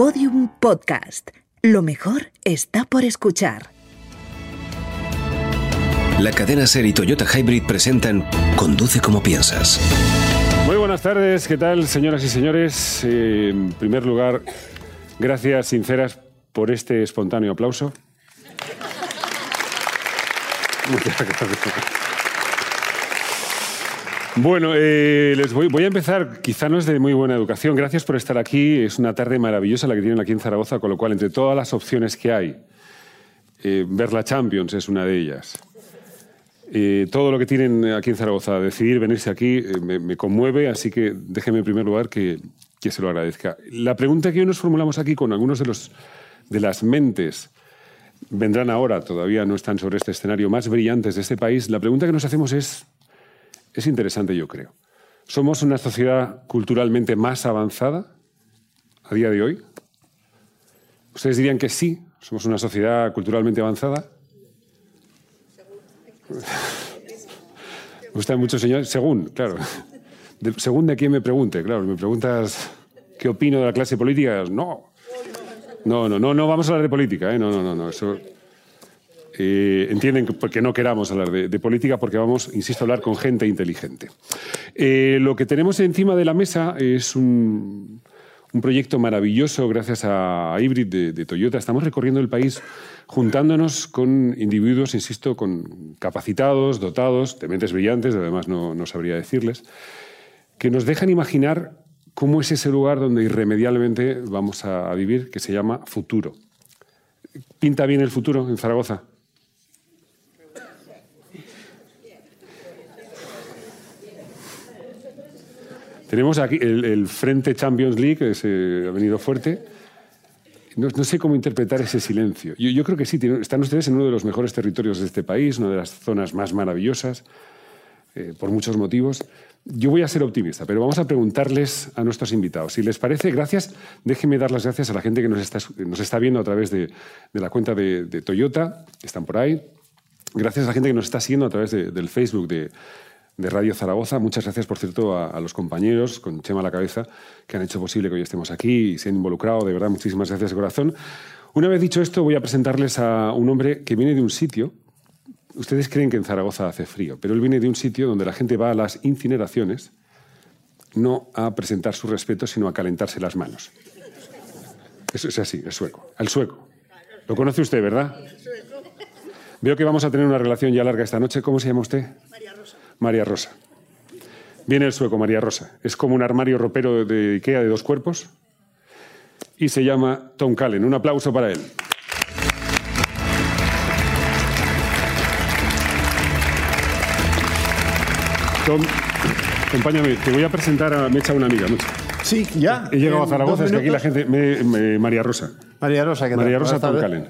Podium Podcast. Lo mejor está por escuchar. La cadena Ser y Toyota Hybrid presentan Conduce como piensas. Muy buenas tardes, ¿qué tal, señoras y señores? Eh, en primer lugar, gracias sinceras por este espontáneo aplauso. Muchas gracias. Bueno, eh, les voy, a empezar, quizá no es de muy buena educación. Gracias por estar aquí. Es una tarde maravillosa la que tienen aquí en Zaragoza, con lo cual, entre todas las opciones que hay, eh, ver la Champions es una de ellas. Eh, todo lo que tienen aquí en Zaragoza, decidir venirse aquí, eh, me, me conmueve, así que déjeme en primer lugar que, que se lo agradezca. La pregunta que hoy nos formulamos aquí con algunos de, los, de las mentes vendrán ahora, todavía no están sobre este escenario, más brillantes de este país, la pregunta que nos hacemos es, es interesante yo creo. ¿Somos una sociedad culturalmente más avanzada a día de hoy? ¿Ustedes dirían que sí? ¿Somos una sociedad culturalmente avanzada? Me gusta mucho, señor. Según, claro. Según de quién me pregunte, claro. Me preguntas qué opino de la clase política. No. No, no, no, no vamos a hablar de política, ¿eh? No, no, no, no. Eso. Eh, entienden que, no queramos hablar de, de política porque vamos, insisto, a hablar con gente inteligente. Eh, lo que tenemos encima de la mesa es un, un proyecto maravilloso gracias a Hybrid de, de Toyota. Estamos recorriendo el país juntándonos con individuos, insisto, con capacitados, dotados, de mentes brillantes, además no, no sabría decirles, que nos dejan imaginar cómo es ese lugar donde irremediablemente vamos a, a vivir, que se llama futuro. ¿Pinta bien el futuro en Zaragoza? Tenemos aquí el, el Frente Champions League, que se ha venido fuerte. No, no sé cómo interpretar ese silencio. Yo, yo creo que sí, tienen- están ustedes en uno de los mejores territorios de este país, una de las zonas más maravillosas, eh, por muchos motivos. Yo voy a ser optimista, pero vamos a preguntarles a nuestros invitados. Si les parece, gracias, déjenme dar las gracias a la gente que nos está, nos está viendo a través de, de la cuenta de, de Toyota, están por ahí. Gracias a la gente que nos está siguiendo a través de- del Facebook de, de Radio Zaragoza. Muchas gracias, por cierto, a, a los compañeros, con Chema a la cabeza, que han hecho posible que hoy estemos aquí y se han involucrado. De verdad, muchísimas gracias de corazón. Una vez dicho esto, voy a presentarles a un hombre que viene de un sitio. Ustedes creen que en Zaragoza hace frío, pero él viene de un sitio donde la gente va a las incineraciones no a presentar su respeto, sino a calentarse las manos. Eso es así, es sueco. El sueco. Lo conoce usted, ¿verdad? Veo que vamos a tener una relación ya larga esta noche. ¿Cómo se llama usted? María Rosa. María Rosa. Viene el sueco, María Rosa. Es como un armario ropero de Ikea de dos cuerpos. Y se llama Tom Callen. Un aplauso para él. Tom, acompáñame. Te voy a presentar a Mecha, una amiga. Mecha. Sí, ya. He llegado a Zaragoza, es que aquí la gente... me- me- María Rosa. María Rosa, ¿qué tal? María Rosa Tom. Callen.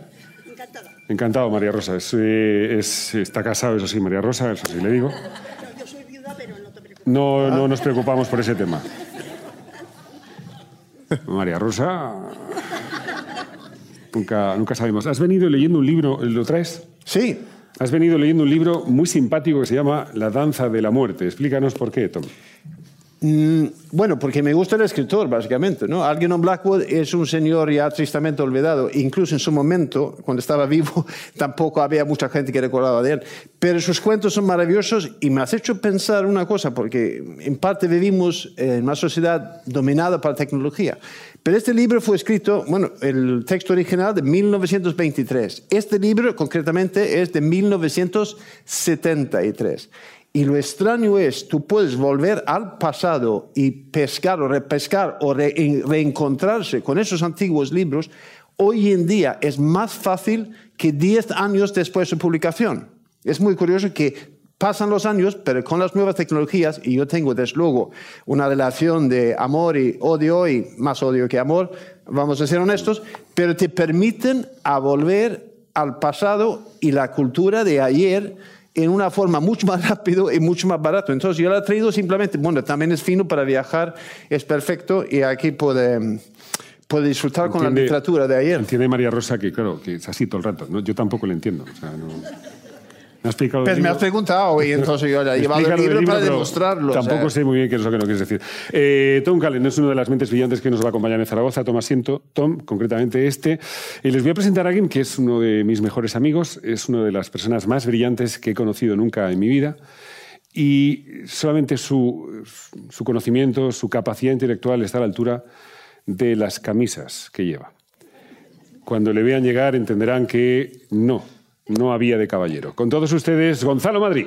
Encantado, María Rosa. Es, eh, es- está casado, eso sí, María Rosa, eso sí le digo. Yo soy viuda, pero no. No, no nos preocupamos por ese tema. María Rosa. Nunca, nunca sabemos. ¿Has venido leyendo un libro? ¿Lo traes? Sí, Has venido leyendo un libro muy simpático que se llama La danza de la muerte. Explícanos por qué, Tom. Mm, bueno, porque me gusta el escritor, básicamente. ¿no? Algernon Blackwood es un señor ya tristemente olvidado. Incluso en su momento, cuando estaba vivo, tampoco había mucha gente que recordaba de él. Pero sus cuentos son maravillosos y me has hecho pensar una cosa, porque en parte vivimos en una sociedad dominada por la tecnología. Pero este libro fue escrito, bueno, el texto original de 1923. Este libro concretamente es de 1973. Y lo extraño es, tú puedes volver al pasado y pescar o repescar o re- en- reencontrarse con esos antiguos libros. Hoy en día es más fácil que 10 años después de su publicación. Es muy curioso que pasan los años, pero con las nuevas tecnologías, y yo tengo desde luego una relación de amor y odio, y más odio que amor, vamos a ser honestos, pero te permiten a volver al pasado y la cultura de ayer en una forma mucho más rápido y mucho más barato. Entonces yo lo he traído simplemente, bueno, también es fino para viajar, es perfecto y aquí puede, puede disfrutar con la Entiende- literatura de ayer. Entiende María Rosa que, claro, que es así todo el rato. ¿no? Yo tampoco le entiendo. O sea, no- Me has explicado Pues me libro. has preguntado y entonces yo le he llevado el libro, del para demostrarlo. o Tampoco sea. sé muy bien qué es lo que no quieres decir. Eh, Tom Callen es una de las mentes brillantes que nos va a acompañar en Zaragoza. Toma asiento, Tom, concretamente este. Y les voy a presentar a alguien que es uno de mis mejores amigos, es una de las personas más brillantes que he conocido nunca en mi vida. Y solamente su, su conocimiento, su capacidad intelectual está a la altura de las camisas que lleva. Cuando le vean llegar entenderán que no, no había de caballero. Con todos ustedes, Gonzalo Madrid.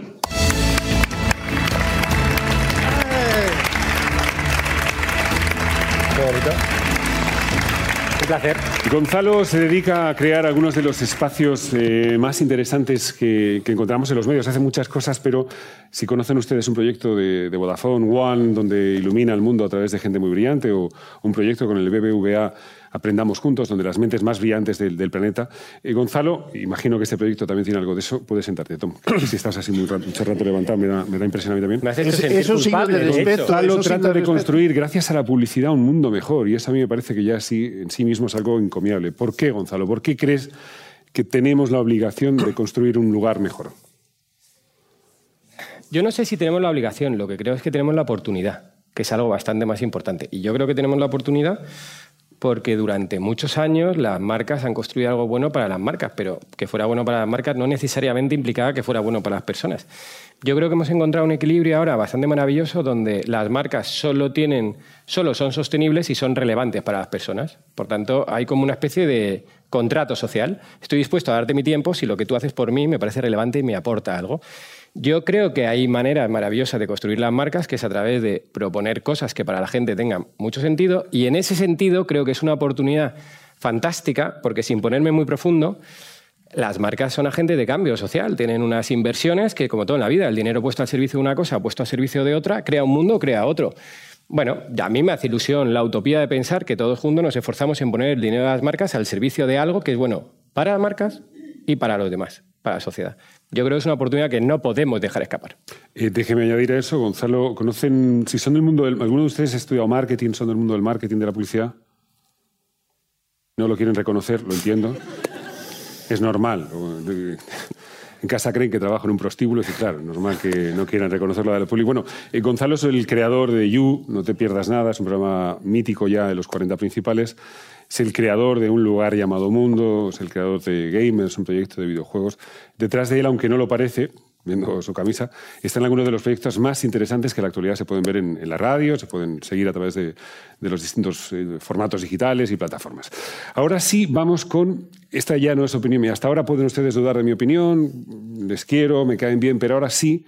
Un placer. Gonzalo se dedica a crear algunos de los espacios eh, más interesantes que, que encontramos en los medios. Hace muchas cosas, pero si conocen ustedes un proyecto de, de Vodafone One donde ilumina el mundo a través de gente muy brillante o un proyecto con el BBVA Aprendamos Juntos, donde las mentes más brillantes del, del planeta. Eh, Gonzalo, imagino que este proyecto también tiene algo de eso. Puedes sentarte, Tom. Si estás así muy rato, mucho rato levantado, me da, me da impresión a mí también. Me Es- sentir es un signo culpable, de de respeto. Gonzalo eso trata de respeto. construir, gracias a la publicidad, un mundo mejor. Y eso a mí me parece que ya sí, en sí mismo es algo encomiable. ¿Por qué, Gonzalo? ¿Por qué crees que tenemos la obligación de construir un lugar mejor? Yo no sé si tenemos la obligación, lo que creo es que tenemos la oportunidad, que es algo bastante más importante. Y yo creo que tenemos la oportunidad porque durante muchos años las marcas han construido algo bueno para las marcas, pero que fuera bueno para las marcas no necesariamente implicaba que fuera bueno para las personas. Yo creo que hemos encontrado un equilibrio ahora bastante maravilloso donde las marcas solo tienen, solo son sostenibles y son relevantes para las personas. Por tanto, hay como una especie de contrato social. Estoy dispuesto a darte mi tiempo si lo que tú haces por mí me parece relevante y me aporta algo. Yo creo que hay maneras maravillosas de construir las marcas, que es a través de proponer cosas que para la gente tengan mucho sentido. Y en ese sentido creo que es una oportunidad fantástica, porque sin ponerme muy profundo, las marcas son agentes de cambio social, tienen unas inversiones que, como todo en la vida, el dinero puesto al servicio de una cosa, puesto al servicio de otra, crea un mundo, crea otro. Bueno, a mí me hace ilusión la utopía de pensar que todos juntos nos esforzamos en poner el dinero de las marcas al servicio de algo que es bueno para las marcas y para los demás, para la sociedad. Yo creo que es una oportunidad que no podemos dejar escapar. Eh, déjeme añadir a eso, Gonzalo, ¿conocen, si son del mundo del... ¿Alguno de ustedes ha estudiado marketing, son del mundo del marketing, de la publicidad? No lo quieren reconocer, lo entiendo. Es normal. En casa creen que trabajo en un prostíbulo y claro, normal que no quieran reconocerlo de la publicidad. Bueno, eh, Gonzalo es el creador de You, No te pierdas nada, es un programa mítico ya de los 40 principales. Es el creador de un lugar llamado Mundo, es el creador de Gamers, un proyecto de videojuegos. Detrás de él, aunque no lo parece, viendo su camisa, están algunos de los proyectos más interesantes que en la actualidad se pueden ver en, la radio, se pueden seguir a través de, de los distintos eh, formatos digitales y plataformas. Ahora sí, vamos con, esta ya no es opinión mía, hasta ahora pueden ustedes dudar de mi opinión, les quiero, me caen bien, pero ahora sí,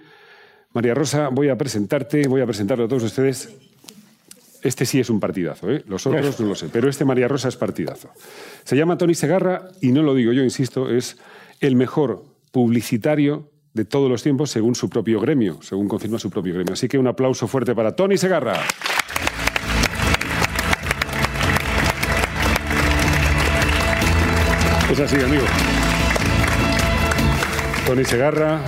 María Rosa, voy a presentarte, voy a presentarlo a todos ustedes. Este sí es un partidazo, ¿eh? los otros no lo sé, pero este María Rosa es partidazo. Se llama Tony Segarra y no lo digo yo, insisto, es el mejor publicitario de todos los tiempos según su propio gremio, según confirma su propio gremio. Así que un aplauso fuerte para Tony Segarra. Es así, amigo. Tony Segarra,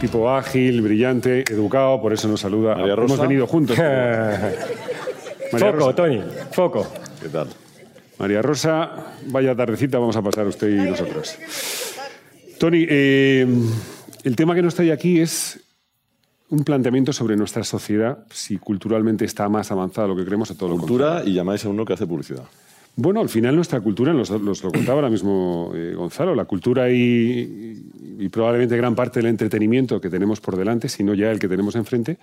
tipo ágil, brillante, educado, por eso nos saluda. María Hemos Rosa. venido juntos. María foco, Rosa. Tony, foco. ¿Qué tal? María Rosa, vaya tardecita vamos a pasar usted y nosotros. Tony, eh, el tema que nos trae aquí es un planteamiento sobre nuestra sociedad, si culturalmente está más avanzada de lo que creemos o todo lo contrario. Cultura y llamáis a uno que hace publicidad. Bueno, al final nuestra cultura, nos, nos lo contaba ahora mismo eh, Gonzalo, la cultura y, y probablemente gran parte del entretenimiento que tenemos por delante, si no ya el que tenemos enfrente,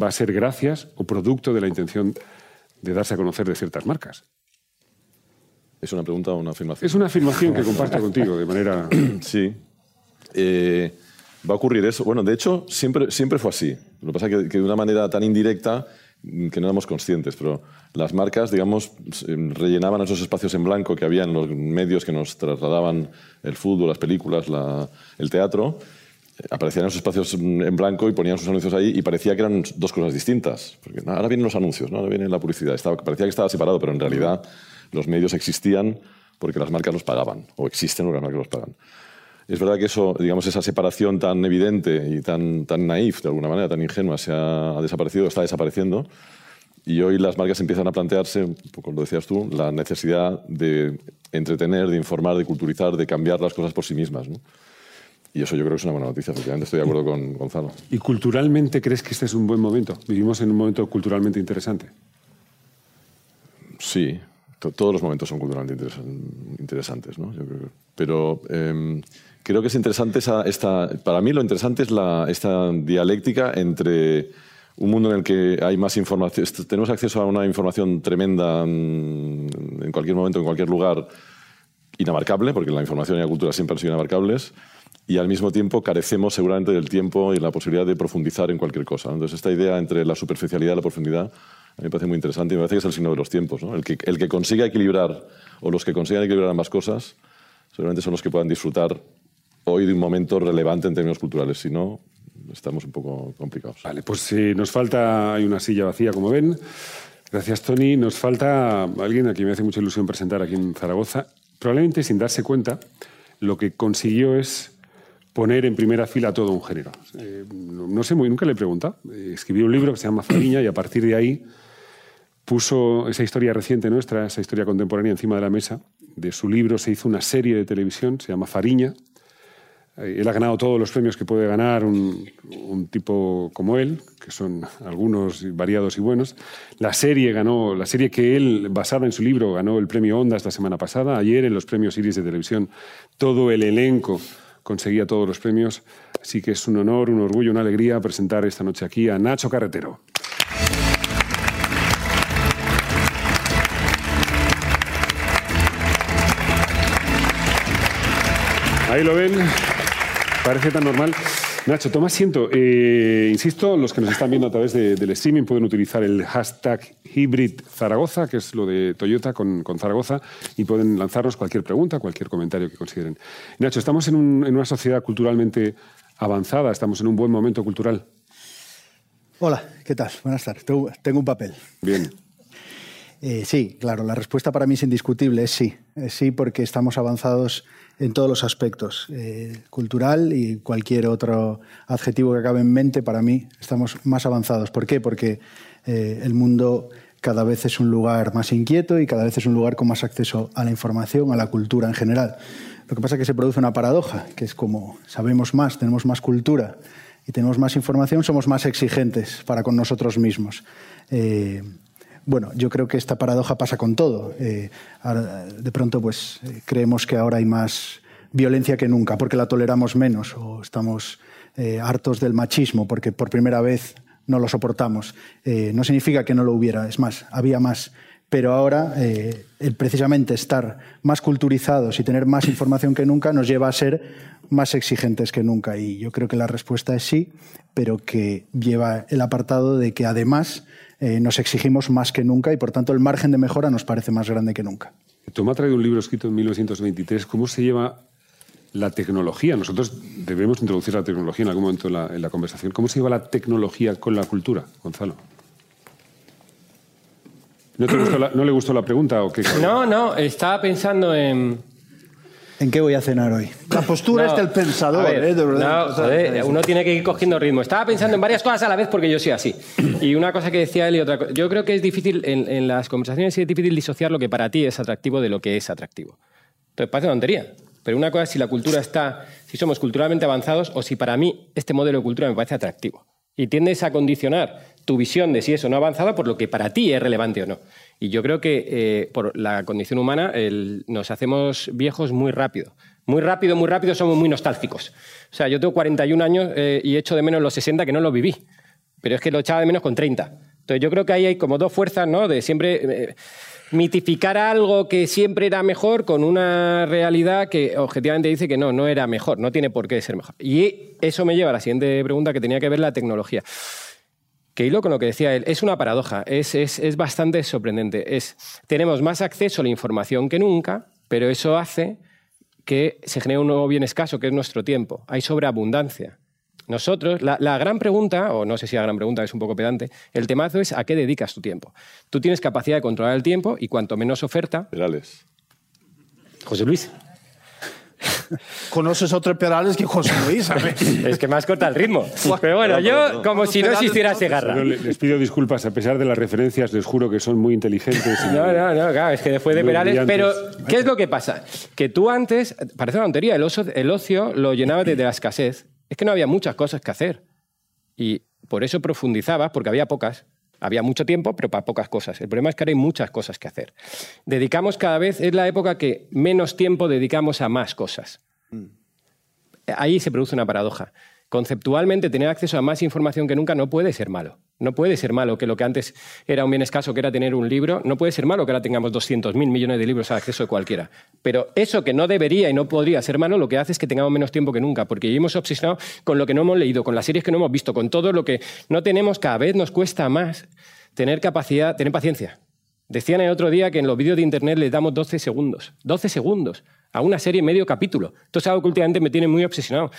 va a ser gracias o producto de la intención de darse a conocer de ciertas marcas. ¿Es una pregunta o una afirmación? Es una afirmación que comparto contigo de manera... Sí. Eh, va a ocurrir eso. Bueno, de hecho, siempre, siempre fue así. Lo que pasa es que, que de una manera tan indirecta mm, que no éramos conscientes, pero las marcas, digamos, s- rellenaban esos espacios en blanco que había en los medios que nos trasladaban el fútbol, las películas, la- el teatro. Aparecían esos espacios mm, en blanco y ponían sus anuncios ahí y parecía que eran dos cosas distintas. Porque ahora vienen los anuncios, ¿no? ahora viene la publicidad. Estaba, parecía que estaba separado, pero en realidad los medios existían porque las marcas los pagaban, o existen porque las marcas los pagan. Es verdad que eso, digamos, esa separación tan evidente y tan, tan naif, de alguna manera, tan ingenua, se ha, ha desaparecido, está desapareciendo. Y hoy las marcas empiezan a plantearse, un poco lo decías tú, la necesidad de entretener, de informar, de culturizar, de cambiar las cosas por sí mismas. ¿no? Y eso yo creo que es una buena noticia, efectivamente estoy de acuerdo con Gonzalo. ¿Y culturalmente crees que este es un buen momento? Vivimos en un momento culturalmente interesante. Sí, to- todos los momentos son culturalmente interesan- interesantes, ¿no? Yo creo que- pero eh, creo que es interesante esa, esta, para mí lo interesante es la, esta dialéctica entre un mundo en el que hay más información, tenemos acceso a una información tremenda mm, en cualquier momento, en cualquier lugar, inabarcable, porque la información y la cultura siempre han sido inabarcables, y al mismo tiempo carecemos seguramente del tiempo y la posibilidad de profundizar en cualquier cosa. Entonces, esta idea entre la superficialidad y la profundidad a mí me parece muy interesante y me parece que es el signo de los tiempos. ¿no? El, que, el que consiga equilibrar, o los que consigan equilibrar ambas cosas, seguramente son los que puedan disfrutar hoy de un momento relevante en términos culturales. Si no, estamos un poco complicados. Vale, pues eh, nos falta, hay una silla vacía, como ven. Gracias, Tony. Nos falta alguien a quien me hace mucha ilusión presentar aquí en Zaragoza. Probablemente sin darse cuenta, lo que consiguió es poner en primera fila todo un género. Eh, no, no sé, muy, nunca le he preguntado. Eh, escribió un libro que se llama Fariña y a partir de ahí puso esa historia reciente nuestra, esa historia contemporánea encima de la mesa. De su libro se hizo una serie de televisión, se llama Fariña. Eh, Él ha ganado todos los premios que puede ganar un, un tipo como él, que son algunos variados y buenos. La serie ganó, la serie que él, basada en su libro, ganó el premio Onda esta semana pasada. Ayer en los premios Iris de televisión, todo el elenco conseguía todos los premios. Así que es un honor, un orgullo, una alegría presentar esta noche aquí a Nacho Carretero. Ahí lo ven. Parece tan normal. Nacho, toma asiento. Eh, insisto, los que nos están viendo a través de- del streaming pueden utilizar el hashtag Hybrid Zaragoza, que es lo de Toyota con, con Zaragoza, y pueden lanzarnos cualquier pregunta, cualquier comentario que consideren. Nacho, estamos en, un- en una sociedad culturalmente avanzada, estamos en un buen momento cultural. Hola, ¿qué tal? Buenas tardes. Tengo, tengo un papel. Bien. Eh, sí, claro, la respuesta para mí es indiscutible, es sí. Es sí porque estamos avanzados en todos los aspectos, eh, cultural y cualquier otro adjetivo que acabe en mente, para mí estamos más avanzados. ¿Por qué? Porque eh, el mundo cada vez es un lugar más inquieto y cada vez es un lugar con más acceso a la información, a la cultura en general. Lo que pasa es que se produce una paradoja, que es como sabemos más, tenemos más cultura y tenemos más información, somos más exigentes para con nosotros mismos. Eh, bueno, yo creo que esta paradoja pasa con todo. Eh, de pronto, pues eh, creemos que ahora hay más violencia que nunca porque la toleramos menos o estamos eh, hartos del machismo porque por primera vez no lo soportamos. No significa que no lo hubiera, es más, había más. Pero ahora, precisamente estar más culturizados y tener más información que nunca nos lleva a ser más exigentes que nunca. Y yo creo que la respuesta es sí, pero que lleva el apartado de que además eh, nos exigimos más que nunca y por tanto el margen de mejora nos parece más grande que nunca. Toma ha traído un libro escrito en 1923. ¿Cómo se lleva la tecnología? Nosotros debemos introducir la tecnología en algún momento en la, en la conversación. ¿Cómo se lleva la tecnología con la cultura, Gonzalo? ¿No, te gustó la- no le gustó la pregunta o qué? No, no, estaba pensando en... ¿En qué voy a cenar hoy? La postura No, es del pensador, ver, ¿eh? De verdad. no, joder, uno tiene que ir cogiendo ritmo. Estaba pensando en varias cosas a la vez porque yo soy así. Y una cosa que decía él y otra cosa. Yo creo que es difícil, en, en las conversaciones es difícil disociar lo que para ti es atractivo de lo que es atractivo. Entonces parece una tontería. Pero una cosa es si la cultura está, si somos culturalmente avanzados o si para mí este modelo de cultura me parece atractivo. Y tiendes a condicionar tu visión de si eso no ha avanzado por lo que para ti es relevante o no. Y yo creo que eh, por la condición humana el- nos hacemos viejos muy rápido. Muy rápido, muy rápido, somos muy nostálgicos. O sea, yo tengo 41 años eh, y echo de menos los 60 que no los viví. Pero es que lo echaba de menos con 30. Entonces yo creo que ahí hay como dos fuerzas, ¿no? De siempre eh, mitificar algo que siempre era mejor con una realidad que objetivamente dice que no, no era mejor, no tiene por qué ser mejor. Y eso me lleva a la siguiente pregunta que tenía que ver la tecnología. Que hilo con lo que decía él, es una paradoja, es, es, es bastante sorprendente. Es, tenemos más acceso a la información que nunca, pero eso hace que se genere un nuevo bien escaso, que es nuestro tiempo. Hay sobreabundancia. Nosotros, la, la gran pregunta, o no sé si la gran pregunta es un poco pedante, el temazo es a qué dedicas tu tiempo. Tú tienes capacidad de controlar el tiempo y cuanto menos oferta, Perales. José Luis. Conoces otros Perales que José Luis, ¿sabes? es que más corta el ritmo. Pero bueno, yo como si no existiera Segarra. Le- les pido disculpas, a pesar de las referencias, les juro que son muy inteligentes. y- No, no, no, claro, es que después de Perales. brillantes. Pero, ¿qué es lo que pasa? Que tú antes, parece una tontería, el, oso- el ocio lo llenabas desde la escasez. Es que no había muchas cosas que hacer. Y por eso profundizabas, porque había pocas. Había mucho tiempo, pero para pocas cosas. El problema es que ahora hay muchas cosas que hacer. Dedicamos cada vez, es la época que menos tiempo dedicamos a más cosas. Ahí se produce una paradoja. Conceptualmente, tener acceso a más información que nunca no puede ser malo. No puede ser malo que lo que antes era un bien escaso, que era tener un libro, no puede ser malo que ahora tengamos 200.000 millones de libros al acceso de cualquiera. Pero eso que no debería y no podría ser malo, lo que hace es que tengamos menos tiempo que nunca, porque vivimos obsesionados con lo que no hemos leído, con las series que no hemos visto, con todo lo que no tenemos, cada vez nos cuesta más tener capacidad, tener paciencia. Decían el otro día que en los vídeos de Internet les damos 12 segundos. 12 segundos a una serie medio capítulo. Esto es algo que últimamente me tiene muy obsesionado.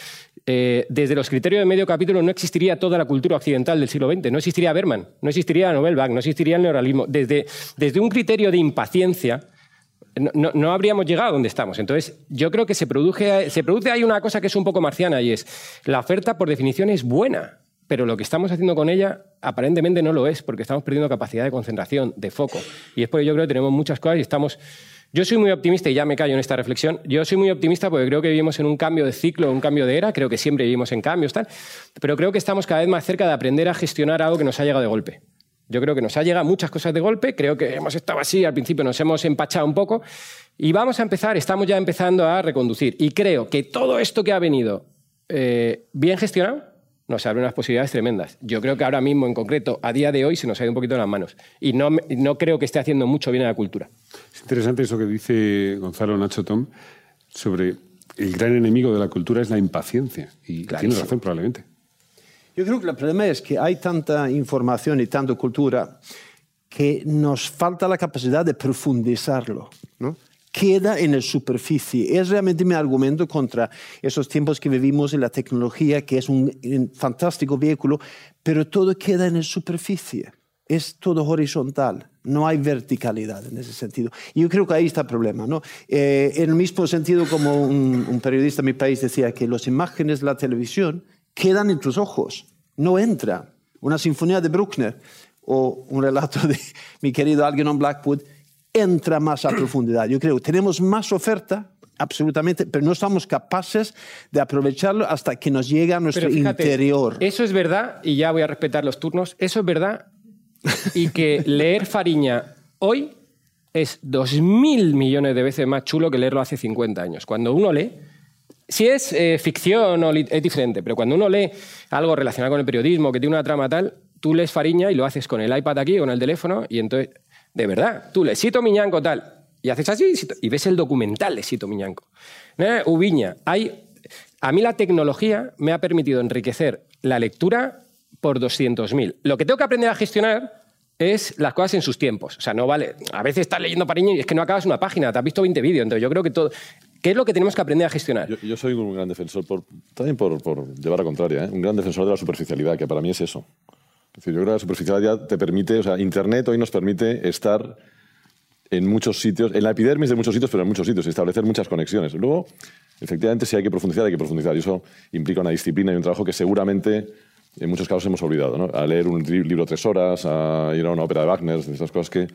Eh, desde los criterios de medio capítulo no existiría toda la cultura occidental del siglo XX. No existiría Berman, no existiría la Novel Vague, no existiría el neorrealismo. Desde, desde un criterio de impaciencia no, no- habríamos llegado a donde estamos. Entonces, yo creo que se produce, se produce ahí una cosa que es un poco marciana y es, la oferta por definición es buena, pero lo que estamos haciendo con ella aparentemente no lo es, porque estamos perdiendo capacidad de concentración, de foco. Y es porque yo creo que tenemos muchas cosas y estamos... Yo soy muy optimista y ya me callo en esta reflexión. Yo soy muy optimista porque creo que vivimos en un cambio de ciclo, un cambio de era. Creo que siempre vivimos en cambios, tal. Pero creo que estamos cada vez más cerca de aprender a gestionar algo que nos ha llegado de golpe. Yo creo que nos ha llegado muchas cosas de golpe, creo que hemos estado así, al principio nos hemos empachado un poco y vamos a empezar, estamos ya empezando a reconducir. Y creo que todo esto que ha venido eh, bien gestionado nos abre unas posibilidades tremendas. Yo creo que ahora mismo, en concreto, a día de hoy, se nos ha ido un poquito de las manos. Y no, no creo que esté haciendo mucho bien a la cultura. Es interesante eso que dice Gonzalo Nacho Tom sobre el gran enemigo de la cultura es la impaciencia. Y tiene razón, probablemente. Yo creo que el problema es que hay tanta información y tanta cultura que nos falta la capacidad de profundizarlo. ¿no? Queda en la superficie. Es realmente mi argumento contra esos tiempos que vivimos en la tecnología, que es un, fantástico vehículo, pero todo queda en la superficie. Es todo horizontal, no hay verticalidad en ese sentido. Y yo creo que ahí está el problema. ¿no? Eh, en el mismo sentido como un, un periodista en mi país decía que las imágenes de la televisión quedan en tus ojos, no entra. Una sinfonía de Bruckner o un relato de mi querido Algernon Blackwood entra más a profundidad. Yo creo que tenemos más oferta, absolutamente, pero no estamos capaces de aprovecharlo hasta que nos llega a nuestro fíjate, interior. Eso es verdad, y ya voy a respetar los turnos, eso es verdad, y que leer Fariña hoy es dos mil millones de veces más chulo que leerlo hace 50 años. Cuando uno lee, si es eh, ficción o es diferente, pero cuando uno lee algo relacionado con el periodismo, que tiene una trama tal, tú lees Fariña y lo haces con el iPad aquí, con el teléfono, y entonces, de verdad, tú lees Sito Miñanco tal, y haces así, y ves el documental de Sito Miñanco. ¿Eh? Ubiña, hay... A mí la tecnología me ha permitido enriquecer la lectura por 200.000. Lo que tengo que aprender a gestionar es las cosas en sus tiempos. O sea, no vale. A veces estás leyendo Pariño y es que no acabas una página, te has visto 20 vídeos. Entonces, yo creo que todo. ¿Qué es lo que tenemos que aprender a gestionar? Yo, soy un gran defensor, también por, por llevar a contraria, ¿eh? un gran defensor de la superficialidad, que para mí es eso. Es decir, yo creo que la superficialidad te permite, o sea, Internet hoy nos permite estar en muchos sitios, en la epidermis de muchos sitios, pero en muchos sitios, establecer muchas conexiones. Luego, efectivamente, si hay que profundizar, hay que profundizar, y eso implica una disciplina y un trabajo que seguramente en muchos casos hemos olvidado, ¿no? A leer un li- libro tres horas, a ir a una ópera de Wagner, esas cosas que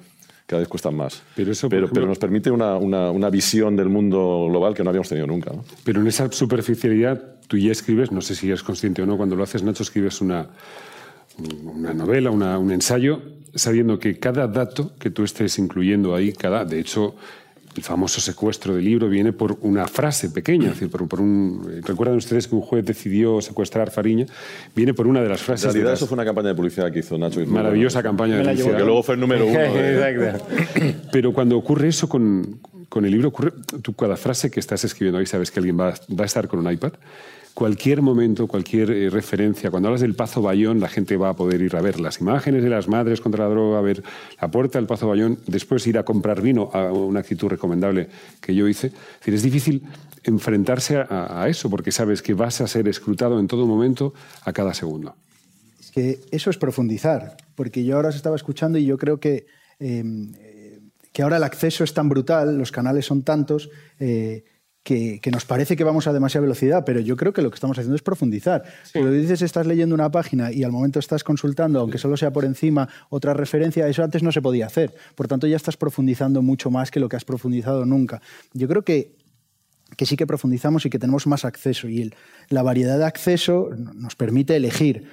cada vez cuestan más. Pero eso, pero, ejemplo- pero nos permite una, una- una visión del mundo global que no habíamos tenido nunca. ¿no? Pero en esa superficialidad tú ya escribes, no sé si eres consciente o no, cuando lo haces, Nacho, escribes una, una novela, una- un ensayo, sabiendo que cada dato que tú estés incluyendo ahí, cada, de hecho, el famoso secuestro del libro viene por una frase pequeña, es decir, por, por un, recuerdan ustedes que un juez decidió secuestrar a Fariña, viene por una de las En frases. de realidad, las- eso fue una campaña de publicidad que hizo Nacho. maravillosa bueno. campaña de publicidad. Que luego fue el número uno. de- Exacto. Pero cuando ocurre eso con, con el libro, ocurre, tú cada frase que estás escribiendo ahí sabes que alguien va, va a estar con un iPad. Cualquier momento, cualquier eh, referencia, cuando hablas del Pazo Bayón, la gente va a poder ir a ver las imágenes de las madres contra la droga, a ver la puerta del Pazo Bayón, después ir a comprar vino, a una actitud recomendable que yo hice. Es decir, es difícil enfrentarse a, eso porque sabes que vas a ser escrutado en todo momento a cada segundo. Es que eso es profundizar, porque yo ahora os estaba escuchando y yo creo que, eh, que ahora el acceso es tan brutal, los canales son tantos, eh, que, que nos parece que vamos a demasiada velocidad, pero yo creo que lo que estamos haciendo es profundizar. Si lo dices, estás leyendo una página y al momento estás consultando, aunque solo sea por encima, otra referencia, eso antes no se podía hacer. Por tanto, ya estás profundizando mucho más que lo que has profundizado nunca. Yo creo que que sí que profundizamos y que tenemos más acceso. Y el- la variedad de acceso nos permite elegir.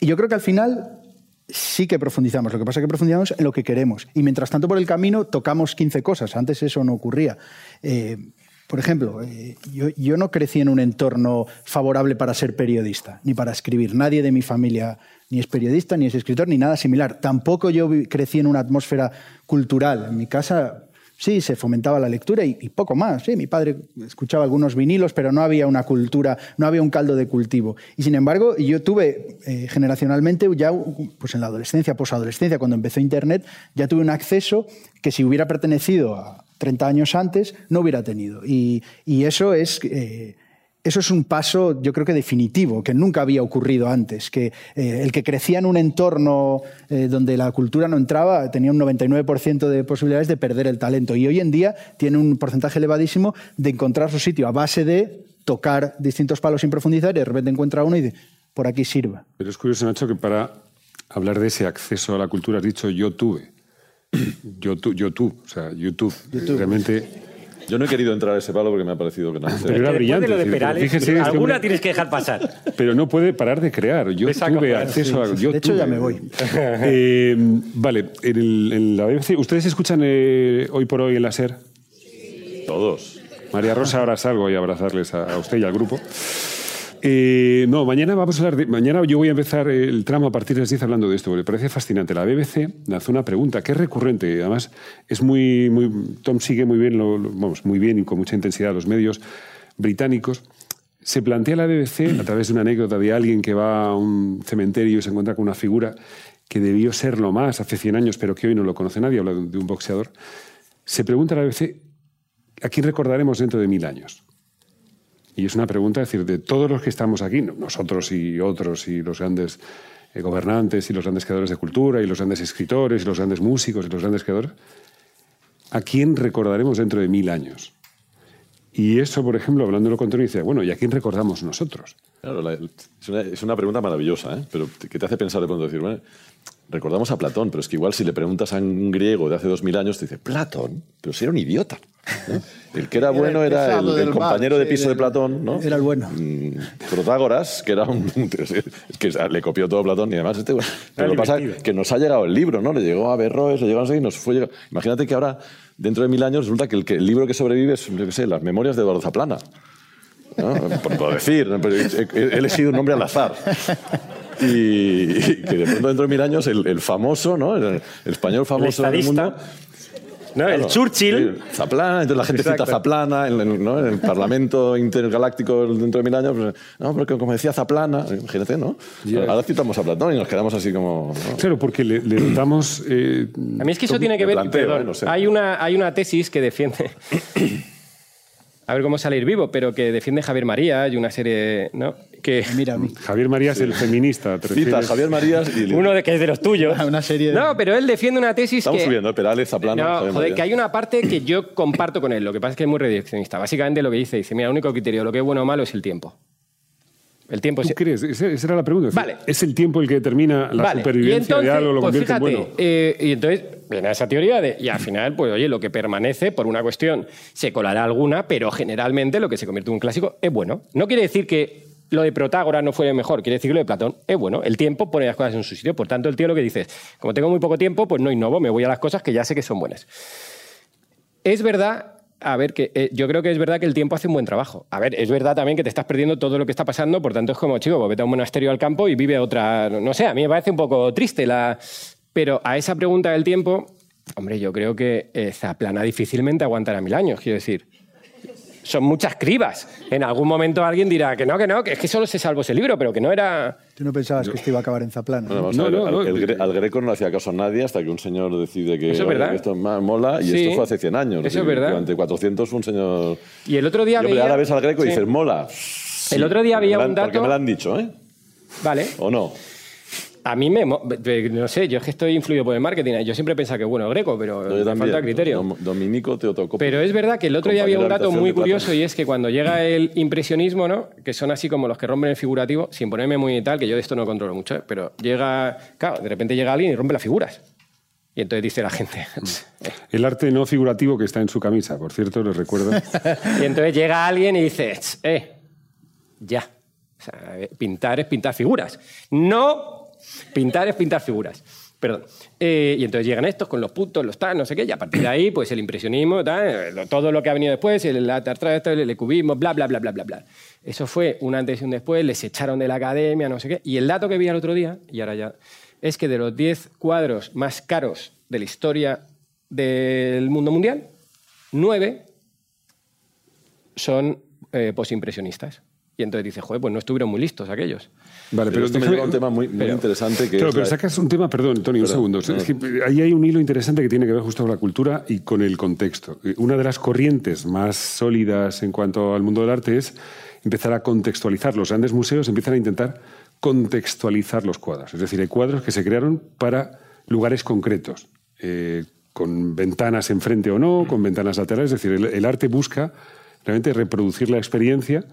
Y yo creo que al final sí que profundizamos. Lo que pasa es que profundizamos en lo que queremos. Y mientras tanto, por el camino, tocamos 15 cosas. Antes eso no ocurría. Eh, por ejemplo, eh, yo, no crecí en un entorno favorable para ser periodista, ni para escribir. Nadie de mi familia ni es periodista, ni es escritor, ni nada similar. Tampoco yo crecí en una atmósfera cultural. En mi casa Sí, se fomentaba la lectura y, y poco más. Sí, mi padre escuchaba algunos vinilos, pero no había una cultura, no había un caldo de cultivo. Y sin embargo, yo tuve eh, generacionalmente, ya pues en la adolescencia, posadolescencia, cuando empezó Internet, ya tuve un acceso que si hubiera pertenecido a 30 años antes, no hubiera tenido. Y, eso es. eh, eso es un paso, yo creo que definitivo, que nunca había ocurrido antes, que eh, el que crecía en un entorno eh, donde la cultura no entraba tenía un 99% de posibilidades de perder el talento y hoy en día tiene un porcentaje elevadísimo de encontrar su sitio a base de tocar distintos palos sin profundizar y de repente encuentra uno y dice, por aquí sirva. Pero es curioso, Nacho, que para hablar de ese acceso a la cultura has dicho yo tuve. Yo, tu, yo tú, o sea, YouTube. Realmente. Yo no he querido entrar a ese palo porque me ha parecido que no. Pero era brillante. de lo de Perales, fíjese, este alguna hombre- tienes que dejar pasar. Pero no puede parar de crear. Yo Exacto, tuve claro, acceso a. yo De hecho, ya me voy. Eh, vale, en, el- en la BBC. ¿Ustedes escuchan eh, hoy por hoy en la SER? Todos. María Rosa, ahora salgo y abrazarles a, a usted y al grupo. Eh, no, mañana vamos a hablar de. Mañana yo voy a empezar el tramo a partir de las 10 hablando de esto, porque me parece fascinante. La BBC lanzó una pregunta que es recurrente, además es muy. muy Tom sigue muy bien, vamos, muy bien y con mucha intensidad los medios británicos. Se plantea la BBC, a través de una anécdota de alguien que va a un cementerio y se encuentra con una figura que debió ser lo más hace 100 años, pero que hoy no lo conoce nadie, habla de un- de un boxeador. Se pregunta a la BBC, ¿a quién recordaremos dentro de mil años? Y es una pregunta, es decir, de todos los que estamos aquí, no- nosotros y otros, y los grandes eh, gobernantes, y los grandes creadores de cultura, y los grandes escritores, y los grandes músicos, y los grandes creadores, ¿a quién recordaremos dentro de mil años? Y eso, por ejemplo, hablándolo con Tony, dice, bueno, ¿y a quién recordamos nosotros? Claro, la- es, una, es una pregunta maravillosa, ¿eh? pero que te hace pensar de pronto decir, bueno, recordamos a Platón, pero es que igual si le preguntas a un griego de hace dos mil años, te dice, Platón, pero si era un idiota. ¿no? El que era Era bueno el era el, compañero bar, de piso de Platón, ¿no? Era el bueno. Mm, Protágoras, que era un... es que le copió todo Platón y además este... bueno, Pero lo que pasa es que nos ha llegado el libro, ¿no? Le llegó a Berroes, le llegó a no sé, y nos fue... llegando. Imagínate que ahora, dentro de mil años, resulta que el, que el libro que sobrevive es, yo qué sé, las memorias de Eduardo Zaplana. ¿no? Por, por decir, pero he, he elegido un nombre al azar. Y, y que de pronto dentro de mil años el, el famoso, ¿no? El, el español famoso del mundo... ¿no? el Churchill. Zaplana, entonces la gente Exacto. cita Zaplana en, el- ¿no? en el Parlamento Intergaláctico dentro de mil años. pues, no, porque como decía Zaplana, imagínate, ¿no? Ahora citamos a Platón y nos quedamos así como. ¿no? Claro, porque le, le damos... eh, A mí es que eso tiene que ver. planteo, perdón, ¿eh? No sé. hay, una, hay una tesis que defiende. A ver cómo salir vivo, pero que defiende Javier María y una serie. ¿no? Que, Mira a mí. Javier Marías, el feminista. Javier Marías y. uno de, que es de los tuyos. Una serie de- No, pero él defiende una tesis Estamos que. subiendo. Perales, Zaplana. No, joder, que hay una parte que yo comparto con él. Lo que pasa es que es muy reduccionista. Básicamente lo que dice, dice, mira, el único criterio lo que es bueno o malo es el tiempo. El tiempo ¿Tú es... crees? Esa esa era la pregunta. Vale. ¿Es el tiempo el que determina la Vale, supervivencia y entonces, de algo, lo pues convierte fíjate, en bueno? eh, y entonces viene esa teoría de, y al final, pues oye, lo que permanece por una cuestión se colará alguna, pero generalmente lo que se convierte en un clásico es bueno. No quiere decir que lo de Protágoras no fue mejor, quiere decir que lo de Platón es bueno. El tiempo pone las cosas en su sitio. Por tanto, el tío lo que dice es, como tengo muy poco tiempo, pues no innovo, me voy a las cosas que ya sé que son buenas. Es verdad, a ver, que eh, yo creo que es verdad que el tiempo hace un buen trabajo. A ver, es verdad también que te estás perdiendo todo lo que está pasando, por tanto es como, chico, pues vete a un monasterio al campo y vive otra. No sé, a mí me parece un poco triste la. Pero a esa pregunta del tiempo, hombre, yo creo que eh, Zaplana difícilmente aguantará mil años, quiero decir. Son muchas cribas. En algún momento alguien dirá que no, que no, que es que solo se salvó ese libro, pero que no era. Tú no pensabas que esto iba a acabar en Zaplana. No, no, no. al, el gre- al Greco no hacía caso a nadie hasta que un señor decide que, Eso es que esto mola y Sí. esto fue hace 100 años. Eso es verdad. Durante 400 un señor... Y el otro día Y, hombre, veía- ahora ves al Greco y Sí. dices, mola. El otro día había un han- Porque dato- me lo han dicho, ¿eh? Vale. ¿O no? A mí me... No sé, yo es que estoy influido por el marketing. Yo siempre he pensado que, bueno, greco, pero No, me también. falta criterio. Dom- Dominico Teotocopoulos. Pero es verdad que el otro día había un dato muy curioso y es que cuando llega el impresionismo, ¿no? que son así como los que rompen el figurativo, sin ponerme muy tal, que yo de esto no controlo mucho, ¿eh? pero llega, claro, de repente llega alguien y rompe las figuras. Y entonces dice la gente. El arte no figurativo que está en su camisa, por cierto, les recuerdo. y entonces llega alguien y dice, "Ch, eh, ya. O sea, eh, pintar es pintar figuras. No, pintar es pintar figuras. Perdón. Eh, y entonces llegan estos con los puntos, los tal, no sé qué, y a partir de ahí, pues el impresionismo, todo lo que ha venido después, el el, el cubismo, bla, bla, bla, bla, bla, bla. Eso fue un antes y un después, les echaron de la academia, no sé qué. Y el dato que vi el otro día, y ahora ya, es que de los 10 cuadros más caros de la historia del mundo mundial, 9 son eh, posimpresionistas. Y entonces dice, joder, pues no estuvieron muy listos aquellos. Vale, Pero pero esto me déjame- lleva a un tema muy, muy pero- interesante que Claro, es pero la- sacas un tema, perdón, Tony, un segundo. Es no. que ahí hay un hilo interesante que tiene que ver justo con la cultura y con el contexto. Una de las corrientes más sólidas en cuanto al mundo del arte es empezar a contextualizar. Los grandes museos empiezan a intentar contextualizar los cuadros. Es decir, hay cuadros que se crearon para lugares concretos, eh, con ventanas enfrente o no, con ventanas laterales. Es decir, el, el arte busca realmente reproducir la experiencia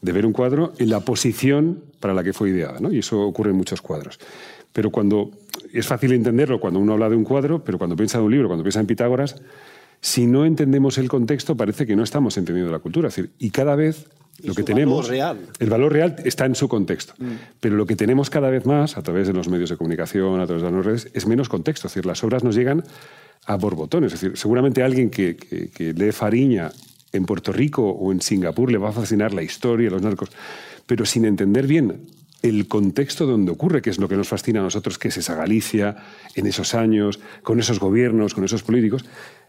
de ver un cuadro en la posición para la que fue ideada, ¿no? Y eso ocurre en muchos cuadros. Pero cuando es fácil entenderlo cuando uno habla de un cuadro, pero cuando piensa de un libro, cuando piensa en Pitágoras, si no entendemos el contexto parece que no estamos entendiendo la cultura. Es decir, y cada vez lo que tenemos, valor real. el valor real está en su contexto. Pero lo que tenemos cada vez más, a través de los medios de comunicación, a través de las redes, es menos contexto. Es decir, las obras nos llegan a borbotones. Es decir, seguramente alguien que, que- que lee Fariña en Puerto Rico o en Singapur le va a fascinar la historia, los narcos, pero sin entender bien el contexto donde ocurre, que es lo que nos fascina a nosotros, que es esa Galicia, en esos años, con esos gobiernos, con esos políticos,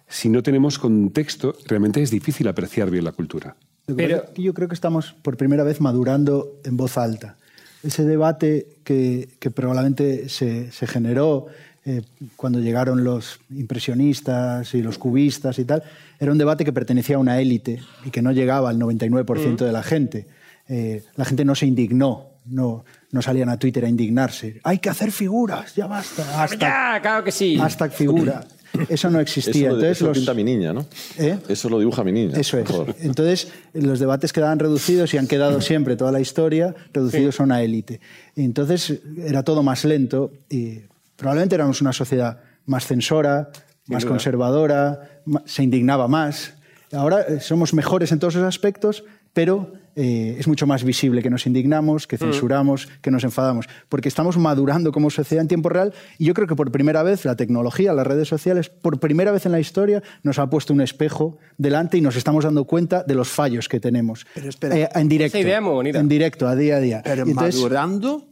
si no tenemos contexto, realmente es difícil apreciar bien la cultura. Que yo creo que estamos por primera vez madurando en voz alta. Ese debate que, que probablemente se, se generó eh, cuando llegaron los impresionistas y los cubistas y tal, era un debate que pertenecía a una élite y que no llegaba al 99% de la gente. Eh, la gente no se indignó, no, no salían a Twitter a indignarse. Hay que hacer figuras, ya basta. Hasta, Ya, claro que sí. hasta figura. Eso no Eso, existía. lo, Entonces eso lo los- pinta mi niña, ¿no? ¿Eh? Eso lo dibuja mi niña. eso es. Joder. Entonces, los debates quedaban reducidos y han quedado siempre, toda la historia, reducidos a una élite. Entonces era todo más lento y probablemente éramos una sociedad más censora, más duda. conservadora, se indignaba más. Ahora eh, somos mejores en todos esos aspectos, pero eh, es mucho más visible que nos indignamos, Mm. que censuramos, que nos enfadamos, porque estamos madurando como sociedad en tiempo real y yo creo que por primera vez la tecnología, las redes sociales, por primera vez en la historia nos ha puesto un espejo delante y nos estamos dando cuenta de los fallos que tenemos. Pero espera. Eh, en directo. Esa idea es muy bonita. En directo, a día a día. Pero entonces- madurando,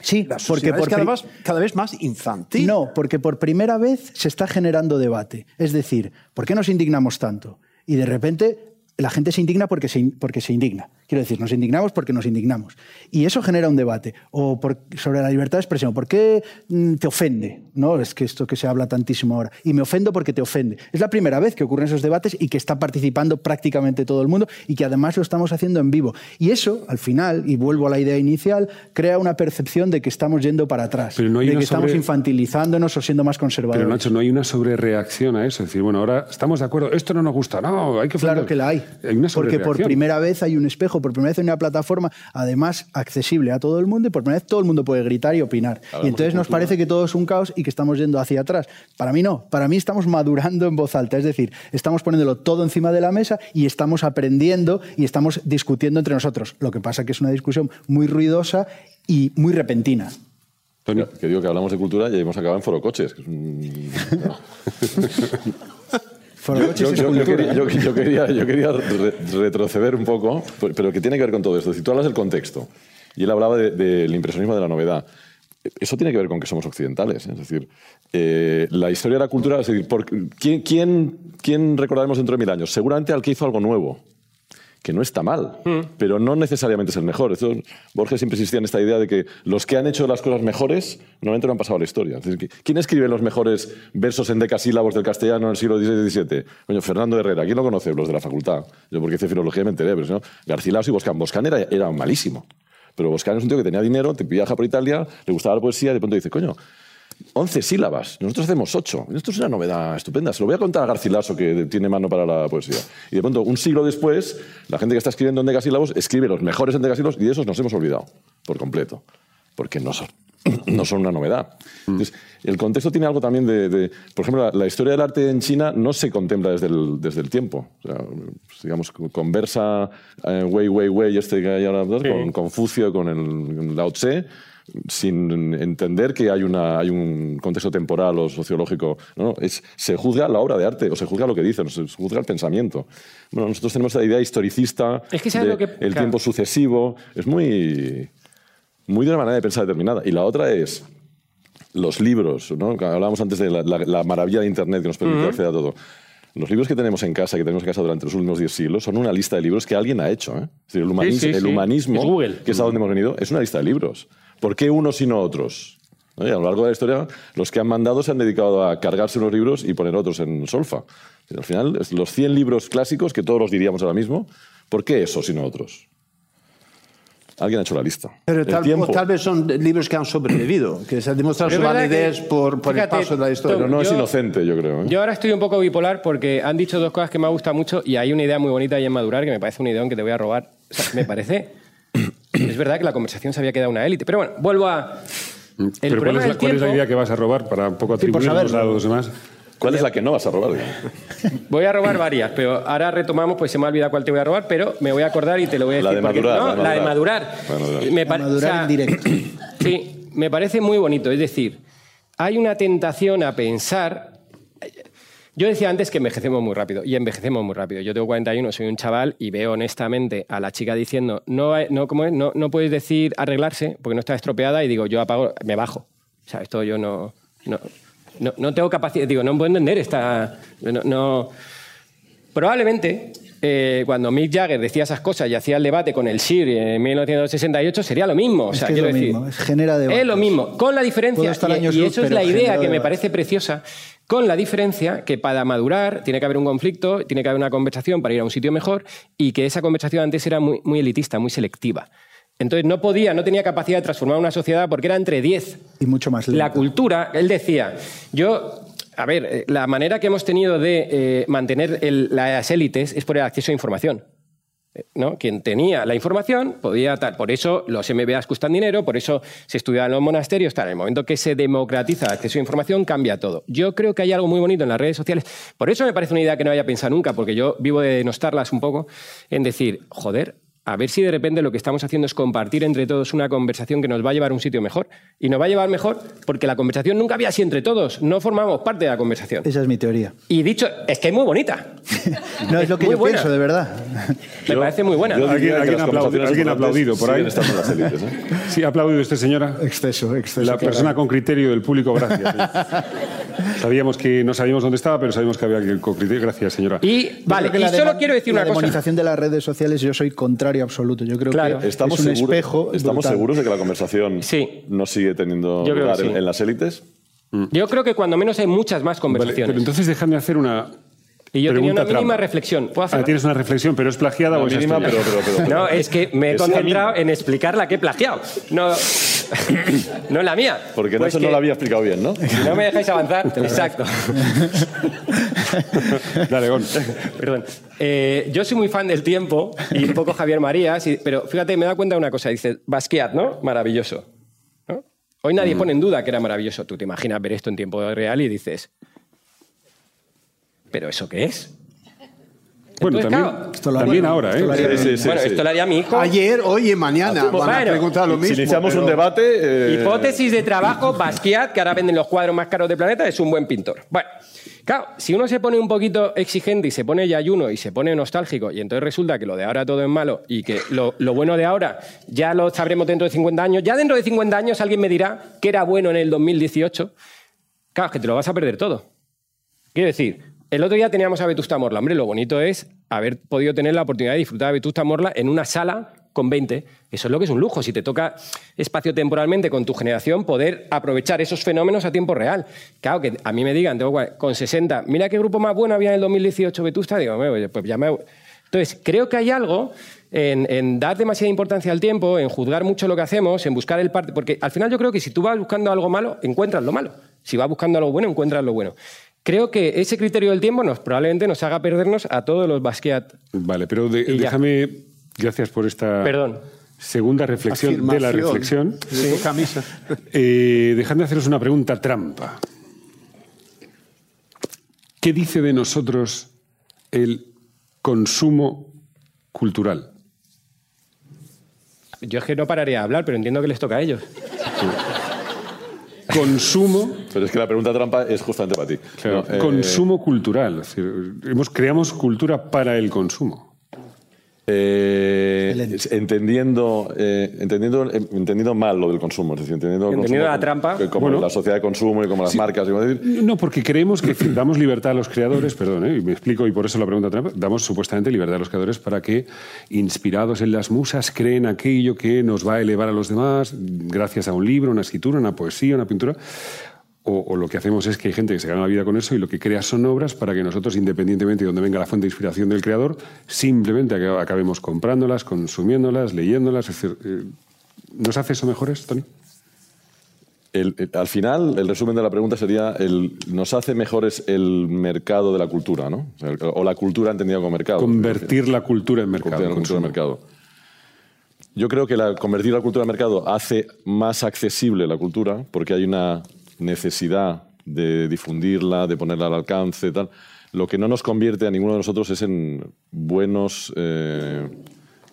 Sí, la porque sociedad por es cada vez, cada vez más infantil. no, porque por primera vez se está generando debate. Es decir, ¿por qué nos indignamos tanto? Y de repente la gente se indigna porque se, porque se indigna. Quiero decir, nos indignamos porque nos indignamos. Y eso genera un debate. O por- sobre la libertad de expresión. ¿Por qué mm, te ofende? ¿No? Es que esto que se habla tantísimo ahora. Y me ofendo porque te ofende. Es la primera vez que ocurren esos debates y que está participando prácticamente todo el mundo y que además lo estamos haciendo en vivo. Y eso, al final, y vuelvo a la idea inicial, crea una percepción de que estamos yendo para atrás. Pero no hay de que estamos infantilizándonos o siendo más conservadores. Pero Nacho, no hay una sobrereacción a eso. Es decir, bueno, ahora estamos de acuerdo, esto no nos gusta, no, hay que Claro ofender. que la hay. Hay una Porque por primera vez hay un espejo, por primera vez hay una plataforma, además accesible a todo el mundo, y por primera vez todo el mundo puede gritar y opinar. y entonces nos parece que todo es un caos y que estamos yendo hacia atrás. Para mí no. Para mí estamos madurando en voz alta. Es decir, estamos poniéndolo todo encima de la mesa y estamos aprendiendo y estamos discutiendo entre nosotros. Lo que pasa que es una discusión muy ruidosa y muy repentina. Tony, Que digo que hablamos de cultura y hemos acabado en foro coches. que es un- Yo, quería, yo- yo quería- yo quería re- retroceder un poco, pero que tiene que ver con todo esto. Si tú hablas del contexto, y él hablaba de- del impresionismo de la novedad, eso tiene que ver con que somos occidentales. ¿eh? Es decir, eh, la historia de la cultura, es decir, por- ¿quién, quién, quién recordaremos dentro de mil años? Seguramente al que hizo algo nuevo, que no está mal, pero no necesariamente es el mejor. Esto, Borges siempre insistía en esta idea de que los que han hecho las cosas mejores normalmente no han pasado a la historia. Es decir, ¿quién escribe los mejores versos en decasílabos del castellano en el siglo XVI y XVII? Coño, Fernando Herrera. ¿Quién lo conoce? Los de la facultad. Yo porque hice filología me enteré, pero si no, Garcilaso y Boscán. Boscán era, era malísimo. Pero Boscán es un tío que tenía dinero, te viaja por Italia, le gustaba la poesía y de pronto dice, coño, 11 sílabas, nosotros hacemos 8. Esto es una novedad estupenda. Se lo voy a contar a Garcilaso, que tiene mano para la poesía. Y de pronto, un siglo después, la gente que está escribiendo en decasílabos escribe los mejores en decasílabos y de esos nos hemos olvidado por completo. Porque no son, no son una novedad. Entonces, el contexto tiene algo también de... de- por ejemplo, la, la historia del arte en China no se contempla desde el, desde el tiempo. O sea, digamos, conversa eh, Wei Wei Wei, este que hay ahora, con Confucio, con el Lao Tse, sin entender que hay, una, hay un contexto temporal o sociológico. No, es, se juzga la obra de arte, o se juzga lo que dicen, o se juzga el pensamiento. Bueno, nosotros tenemos esa idea historicista Es que ¿sabes de lo que- el claro. tiempo sucesivo. Es muy, muy de una manera de pensar determinada. Y la otra es los libros, ¿no? Hablábamos antes de la, la- la maravilla de Internet que nos permite Ujú. acceder a todo. Los libros que tenemos en casa, que tenemos en casa durante los últimos 10 siglos, son una lista de libros que alguien ha hecho. ¿eh? Es decir, el, sí, sí. humanismo, Es que es a donde hemos venido, es una lista de libros. ¿Por qué unos y no otros? ¿No? Y a lo largo de la historia, los que han mandado se han dedicado a cargarse unos libros y poner otros en solfa. Y al final, los 100 libros clásicos, que todos los diríamos ahora mismo, ¿por qué esos y no otros? Alguien ha hecho la lista. Pero tal, tiempo. o tal vez son libros que han sobrevivido, que se ha demostrado su validez que- por, por el paso de la historia. Pero no es inocente, yo creo. ¿eh? Yo ahora estoy un poco bipolar porque han dicho dos cosas que me ha gustado mucho y hay una idea muy bonita ahí en Madurar que me parece un ideón que te voy a robar. O sea, me parece... es verdad que la conversación se había quedado una élite. Pero bueno, vuelvo a... El Pero ¿cuál es, la, cuál es la idea que vas a robar para un poco Sí, por atribuirnos a los demás? ¿Cuál es la que no vas a robar? Voy a robar varias, pero ahora retomamos, pues se me ha olvidado cuál te voy a robar, pero me voy a acordar y te lo voy a La decir. de porque- madurar, no, la de la de madurar. madurar. Madurar. Me pare- Madurar o sea, en directo. Sí, me parece muy bonito. Es decir, hay una tentación a pensar. Yo decía antes que envejecemos muy rápido, y envejecemos muy rápido. Yo tengo 41, soy un chaval, y veo honestamente a la chica diciendo, no, no, ¿cómo es? no, no puedes decir arreglarse porque no está estropeada, y digo, yo apago, me bajo. O sea, esto yo no, no, no, no tengo capacidad, digo, no puedo entender esta... No, no- Probablemente, eh, cuando Mick Jagger decía esas cosas y hacía el debate con el Sir en 1968, sería lo mismo. O Es sea, que es lo decir, mismo, es- genera debates. Es lo mismo, con la diferencia, y, y luz, eso es la idea que me parece preciosa, con la diferencia que para madurar tiene que haber un conflicto, tiene que haber una conversación para ir a un sitio mejor y que esa conversación antes era muy, muy elitista, muy selectiva. Entonces no podía, no tenía capacidad de transformar una sociedad porque era entre 10 Y mucho más lento. la cultura, él decía, yo, a ver, eh, la manera que hemos tenido de eh, mantener las élites es por el acceso a información. Eh, ¿no? Quien tenía la información podía tal. Por eso los MBAs cuestan dinero, por eso se estudian en los monasterios. Tal. En el momento que se democratiza el acceso a información, cambia todo. Yo creo que hay algo muy bonito en las redes sociales. Por eso me parece una idea que no había pensado nunca, porque yo vivo de denostarlas un poco, en decir, joder, a ver si de repente lo que estamos haciendo es compartir entre todos una conversación que nos va a llevar a un sitio mejor. Y nos va a llevar mejor porque la conversación nunca había así entre todos. No formamos parte de la conversación. Esa es mi teoría. Y dicho, es que es muy bonita. No es lo que muy yo buena. pienso, de verdad. Me parece muy buena. Yo Alguien- alguien aplaudido por ahí. siguen estando en las élites, ¿eh? Sí, ha aplaudido usted, señora. Exceso, exceso. La claro. persona con criterio del público, gracias. sabíamos que no sabíamos dónde estaba, pero sabíamos que había alguien con criterio. Gracias, señora. Y vale, que y la solo quiero decir la una cosa. demonización de las redes sociales, yo soy contrario absoluto. Yo creo Claro. que ¿Estamos, es un espejo. ¿estamos brutal. seguros de que la conversación Sí. no sigue teniendo Yo lugar que sí. en, en las élites? Yo creo que cuando menos hay muchas más Vale, conversaciones. pero entonces déjame hacer una. Y yo tenía una mínima reflexión. ¿Puedo? Ah, tienes una reflexión, pero es plagiada La o es mínima, pero, pero, pero- pero- No, es que me he concentrado en explicar la que he plagiado. No, no la mía. Porque Pues que no lo había explicado bien, ¿no? Si no me dejáis avanzar, exacto. Dale, Gon. Perdón. Eh, yo soy muy fan del tiempo y un poco Javier Marías, y- pero fíjate, me he dado cuenta de una cosa. Dice, Basquiat, ¿no? Maravilloso. ¿no? Hoy nadie Mm. pone en duda que era maravilloso. Tú te imaginas ver esto en tiempo real y dices, ¿pero eso qué es? Bueno, Entonces, también, claro, Esto lo también ahora, esto lo ¿eh? haría- Sí, sí, sí, bueno, sí. esto lo haría mi hijo. Ayer, hoy y mañana van a Bueno, preguntar lo mismo. Si iniciamos un debate... eh, Hipótesis de trabajo, Basquiat, que ahora venden los cuadros más caros del planeta, es un buen pintor. Bueno, claro, si uno se pone un poquito exigente y se pone yayuno y se pone nostálgico, y entonces resulta que lo de ahora todo es malo y que lo, lo bueno de ahora ya lo sabremos dentro de 50 años, ya dentro de 50 años alguien me dirá que era bueno en el 2018, claro, es que te lo vas a perder todo. Quiero decir, el otro día teníamos a Vetusta Morla. Hombre, lo bonito es haber podido tener la oportunidad de disfrutar de Vetusta Morla en una sala con 20. Eso es lo que es un lujo. Si te toca espacio-temporalmente con tu generación, poder aprovechar esos fenómenos a tiempo real. Claro, que a mí me digan, tengo con 60, mira qué grupo más bueno había en el 2018 Vetusta, digo, "Hombre, pues ya me... Entonces, creo que hay algo en, en dar demasiada importancia al tiempo, en juzgar mucho lo que hacemos, en buscar el parte. Porque al final yo creo que si tú vas buscando algo malo, encuentras lo malo. Si vas buscando algo bueno, encuentras lo bueno. Creo que ese criterio del tiempo nos, probablemente nos haga perdernos a todos los Basquiat. Vale, pero de- déjame, gracias por esta Perdón. segunda reflexión de la reflexión. De tu camisa. Eh, dejadme haceros una pregunta trampa. ¿Qué dice de nosotros el consumo cultural? Yo es que no pararía de hablar, pero entiendo que les toca a ellos. Consumo, Pero es que la pregunta trampa es justamente para ti. claro, No, eh, consumo cultural. Es decir, hemos, creamos cultura para el consumo. Eh, Excelente. entendiendo, eh, entendiendo, eh, entendiendo mal lo del consumo, es decir, entendiendo, el Entendiendo consumo la trampa. como Bueno. la sociedad de consumo y como las marcas. y como decir, No, porque creemos que damos libertad a los creadores, perdón, ¿eh? y me explico, y por eso la pregunta trampa, damos supuestamente libertad a los creadores para que, inspirados en las musas, creen aquello que nos va a elevar a los demás, gracias a un libro, una escritura, una poesía, una pintura. O, o lo que hacemos es que hay gente que se gana la vida con eso y lo que crea son obras para que nosotros, independientemente de donde venga la fuente de inspiración del creador, simplemente aca- acabemos comprándolas, consumiéndolas, leyéndolas. Es decir, eh, ¿nos hace eso mejores, Tony? el- el- al final, el resumen de la pregunta sería, el, nos hace mejores el mercado de la cultura, ¿no? O, sea, el- o la cultura entendida como mercado. Convertir la cultura en mercado. Convertir la cultura en mercado. Yo creo que la, convertir la cultura en mercado hace más accesible la cultura porque hay una necesidad de difundirla, de ponerla al alcance, tal. Lo que no nos convierte a ninguno de nosotros es en buenos eh,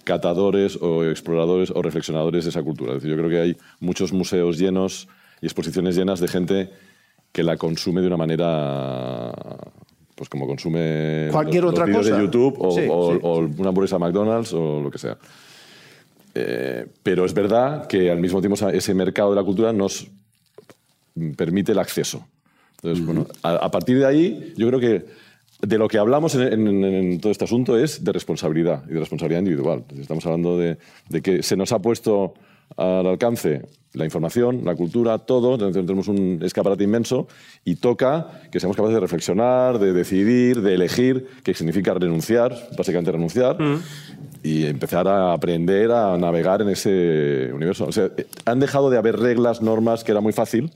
catadores o exploradores o reflexionadores de esa cultura. Es decir, yo creo que hay muchos museos llenos y exposiciones llenas de gente que la consume de una manera pues como consume Cualquier los, los otra cosa. de YouTube o, Sí, o- sí. o una hamburguesa McDonald's o lo que sea. Eh, pero es verdad que al mismo tiempo ese mercado de la cultura nos permite el acceso. Entonces, bueno, a, a partir de ahí, yo creo que de lo que hablamos en, en- en todo este asunto es de responsabilidad y de responsabilidad individual. Estamos hablando de, de que se nos ha puesto al alcance la información, la cultura, todo, tenemos un escaparate inmenso y toca que seamos capaces de reflexionar, de decidir, de elegir, que significa renunciar, básicamente renunciar, y empezar a aprender a navegar en ese universo. O sea, eh, han dejado de haber reglas, normas, que era muy fácil,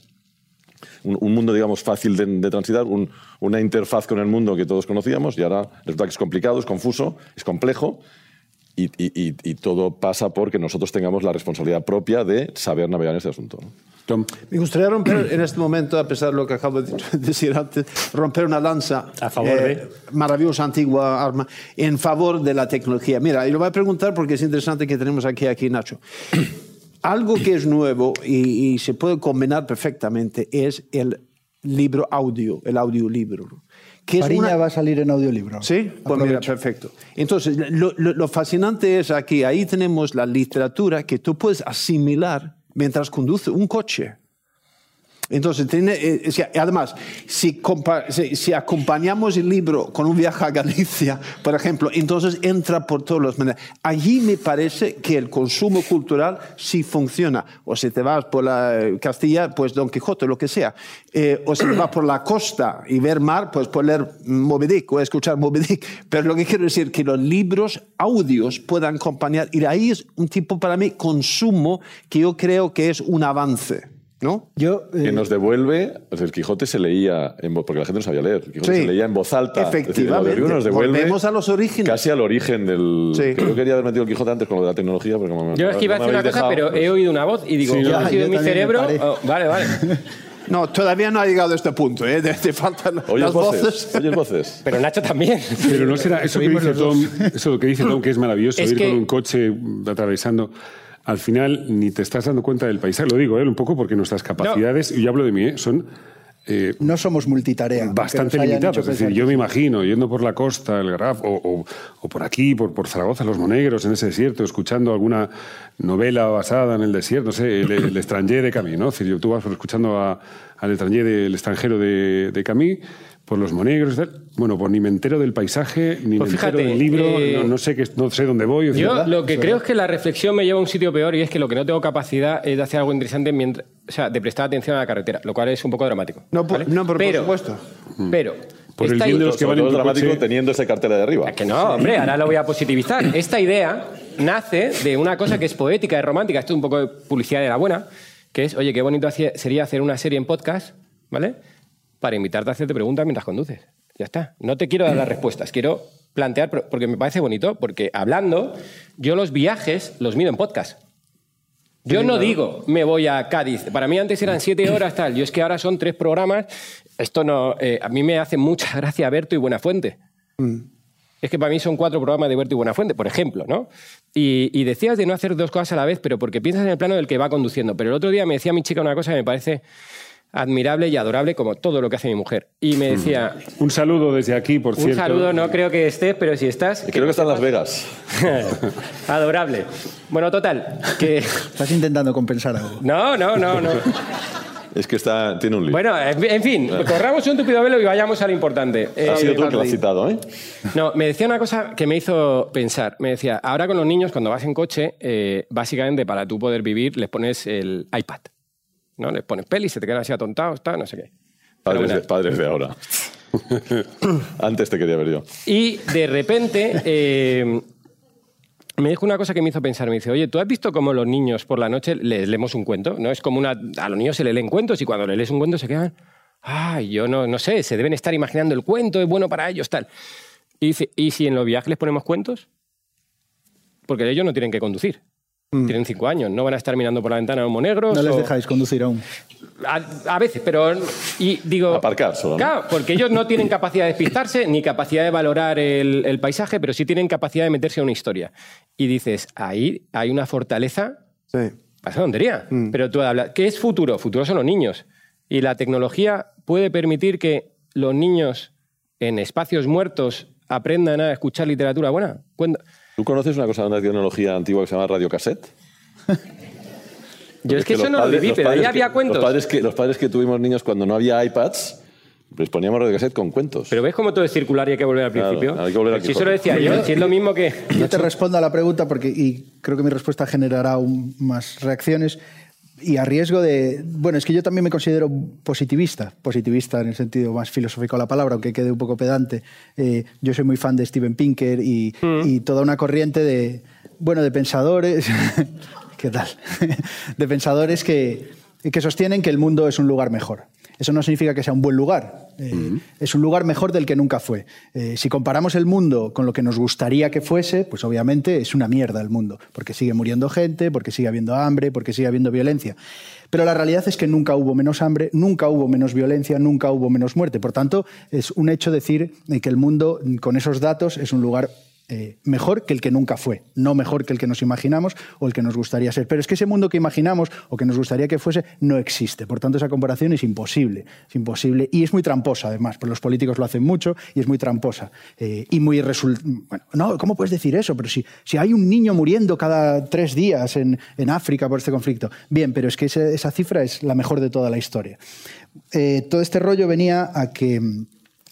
un, un mundo, digamos, fácil de, de transitar, un- una interfaz con el mundo que todos conocíamos y ahora resulta que es complicado, es confuso, es complejo y, y- y- y todo pasa porque nosotros tengamos la responsabilidad propia de saber navegar en este asunto. ¿no? Tom. Me gustaría romper en este momento, a pesar de lo que acabo de decir antes, romper una lanza. A favor de- Maravillosa antigua arma, en favor de la tecnología. Mira, y lo voy a preguntar porque es interesante que tenemos aquí, aquí Nacho. Algo que es nuevo y, y se puede combinar perfectamente es el libro audio, el audiolibro. Que es Fariña una- va a salir en audiolibro. Sí, pues mira, perfecto. Entonces, lo, lo- lo fascinante es aquí, ahí tenemos la literatura que tú puedes asimilar mientras conduces un coche. Entonces, tiene, eh, además, si, si, si acompañamos el libro con un viaje a Galicia, por ejemplo, entonces entra por todas las maneras. Allí me parece que el consumo cultural sí funciona. O si te vas por la eh, Castilla, pues Don Quijote, lo que sea. Eh, o si te vas por la costa y ver mar, pues puedes leer Moby Dick o escuchar Moby Dick. Pero lo que quiero decir es que los libros audios puedan acompañar. Y ahí es un tipo, para mí, consumo que yo creo que es un avance. ¿No? Yo, eh, Que nos devuelve, el Quijote se leía, en voz, porque la gente no sabía leer, el Quijote Sí. se leía en voz alta. Decir, Efectivamente. audiolibro nos devuelve Volvemos a los orígenes. Casi al origen del... Sí. que yo quería haber metido el Quijote antes con lo de la tecnología, como Yo es que iba a no decir me una habéis cosa, dejado, pero he oído una voz y digo, Sí, yo yo en mi cerebro. oh, vale, vale. No, todavía no ha llegado a este punto, ¿eh? Te, faltan Oyes las voces, voces. oyes voces. Pero Nacho también. Pero no será eso que dice Tom, eso que dice Tom, que es maravilloso, Es ir que- con un coche atravesando. Al final ni te estás dando cuenta del paisaje. Lo digo, ¿eh? un poco porque nuestras capacidades, y yo hablo de mí, ¿eh? son eh, no somos multitarea. bastante limitadas. hecho Es decir, yo me imagino yendo por la costa, el Garraf, o, o- o por aquí, por, por Zaragoza, los Monegros, en ese desierto, escuchando alguna novela basada en el desierto, no sé, el, el extranjero de Camille, ¿no? Es decir, tú vas escuchando a- al extranjero del extranjero de, de Camille, por los Monegros, tal. bueno, pues ni me entero del paisaje, ni Pues me entero fíjate, del libro, eh, no, no sé qué, no sé dónde voy. es Yo lo que creo es que la reflexión me lleva a un sitio peor y es que lo que no tengo capacidad es de hacer algo interesante mientras, o sea, de prestar atención a la carretera, lo cual es un poco dramático. No, por- ¿vale? no, pero por supuesto. Pero Por el bien de los que van en dramático coche. teniendo ese cartel de arriba. que no, hombre, ahora lo voy a positivizar. Esta idea nace de una cosa que es poética y romántica, esto es un poco de publicidad de la buena, que es, oye, qué bonito sería hacer una serie en podcast, ¿vale? Para invitarte a hacerte preguntas mientras conduces. Ya está. No te quiero dar las respuestas, quiero plantear, porque me parece bonito, porque hablando, yo los viajes los mido en podcast. Yo no digo, me voy a Cádiz. Para mí antes eran siete horas, tal. Yo es que ahora son tres programas. Esto no. eh, a mí me hace mucha gracia Berto y Buenafuente. Es que para mí son cuatro programas de Berto y Buenafuente, por ejemplo, ¿no? Y, y decías de no hacer dos cosas a la vez, pero porque piensas en el plano del que va conduciendo. Pero el otro día me decía mi chica una cosa que me parece admirable y adorable, como todo lo que hace mi mujer. Y me decía, Un saludo desde aquí, por un cierto. saludo, no creo que estés, pero si estás... Creo que está en Las Vegas. Adorable. Bueno, total, que... Estás intentando compensar algo. No, no, no, no. Es que está, tiene un lío. Bueno, en en fin, corramos un tupido velo y vayamos a lo importante. ha Eh, sido tú el que lo has citado, ¿eh? No, me decía una cosa que me hizo pensar. Me decía, ahora con los niños, cuando vas en coche, eh, básicamente para tú poder vivir, les pones el iPad. ¿No? Les pones pelis, se te quedan así atontados, tal, no sé qué. Padres de, padres de ahora. Antes te quería ver yo. Y de repente eh, me dijo una cosa que me hizo pensar. Me dice, oye, ¿tú has visto cómo los niños por la noche les leemos un cuento? ¿No? Es como una... A los niños se les leen cuentos y cuando les lees un cuento se quedan... Ay, yo no, no sé, se deben estar imaginando el cuento, es bueno para ellos, tal. Y dice, ¿y si en los viajes les ponemos cuentos? Porque ellos no tienen que conducir. Tienen cinco años, no van a estar mirando por la ventana a humo negro. No les dejáis conducir aún. A, a veces, pero. Y digo. Aparcar solo, ¿no? Claro, porque ellos no tienen capacidad de despistarse ni capacidad de valorar el, el paisaje, pero sí tienen capacidad de meterse en una historia. Y dices, ahí hay una fortaleza. Sí. Pasa tontería. Pero tú hablas. ¿Qué es futuro? Futuro son los niños. Y la tecnología puede permitir que los niños en espacios muertos aprendan a escuchar literatura buena. Cuenta- ¿Tú conoces una cosa de una tecnología antigua que se llama radiocassette? Yo es que eso los no lo padres- viví, pero ahí había que- cuentos. Los padres, que, los padres que tuvimos niños cuando no había iPads, les poníamos radiocassette con cuentos. Pero ves cómo todo es circular y hay que volver al Claro, principio. hay que volver al si eso lo decía yo, si es lo mismo que. Yo te respondo a la pregunta porque, y creo que mi respuesta generará aún más reacciones. Y a riesgo de. Bueno, es que yo también me considero positivista, positivista en el sentido más filosófico de la palabra, aunque quede un poco pedante. Eh, yo soy muy fan de Steven Pinker y, y toda una corriente de. Bueno, de pensadores. ¿Qué tal? de pensadores que, que sostienen que el mundo es un lugar mejor. Eso no significa que sea un buen lugar. Eh, Es un lugar mejor del que nunca fue. Eh, si comparamos el mundo con lo que nos gustaría que fuese, pues obviamente es una mierda el mundo, porque sigue muriendo gente, porque sigue habiendo hambre, porque sigue habiendo violencia. Pero la realidad es que nunca hubo menos hambre, nunca hubo menos violencia, nunca hubo menos muerte. Por tanto, es un hecho decir eh, que el mundo, con esos datos, es un lugar eh, mejor que el que nunca fue, no mejor que el que nos imaginamos o el que nos gustaría ser. Pero es que ese mundo que imaginamos o que nos gustaría que fuese no existe. Por tanto, esa comparación es imposible. Es imposible y es muy tramposa, además, porque los políticos lo hacen mucho y es muy tramposa. Eh, y muy Bueno, no, ¿cómo puedes decir eso? Pero si, si hay un niño muriendo cada tres días en, en África por este conflicto. Bien, pero es que esa cifra es la mejor de toda la historia. Eh, todo este rollo venía a que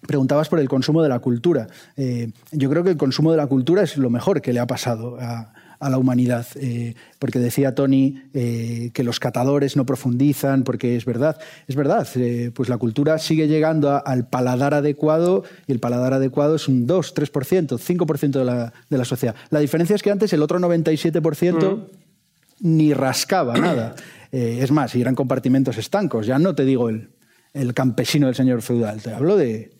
Preguntabas por el consumo de la cultura. Eh, yo creo que el consumo de la cultura es lo mejor que le ha pasado a, a la humanidad, eh, porque decía Tony eh, que los catadores no profundizan, porque es verdad, es verdad, eh, pues la cultura sigue llegando a- al paladar adecuado y el paladar adecuado es un 2, 3%, 5% de la, de la sociedad. La diferencia es que antes el otro 97% ni rascaba nada. Es más, eran compartimentos estancos. Ya no te digo el, el campesino del señor feudal, te hablo de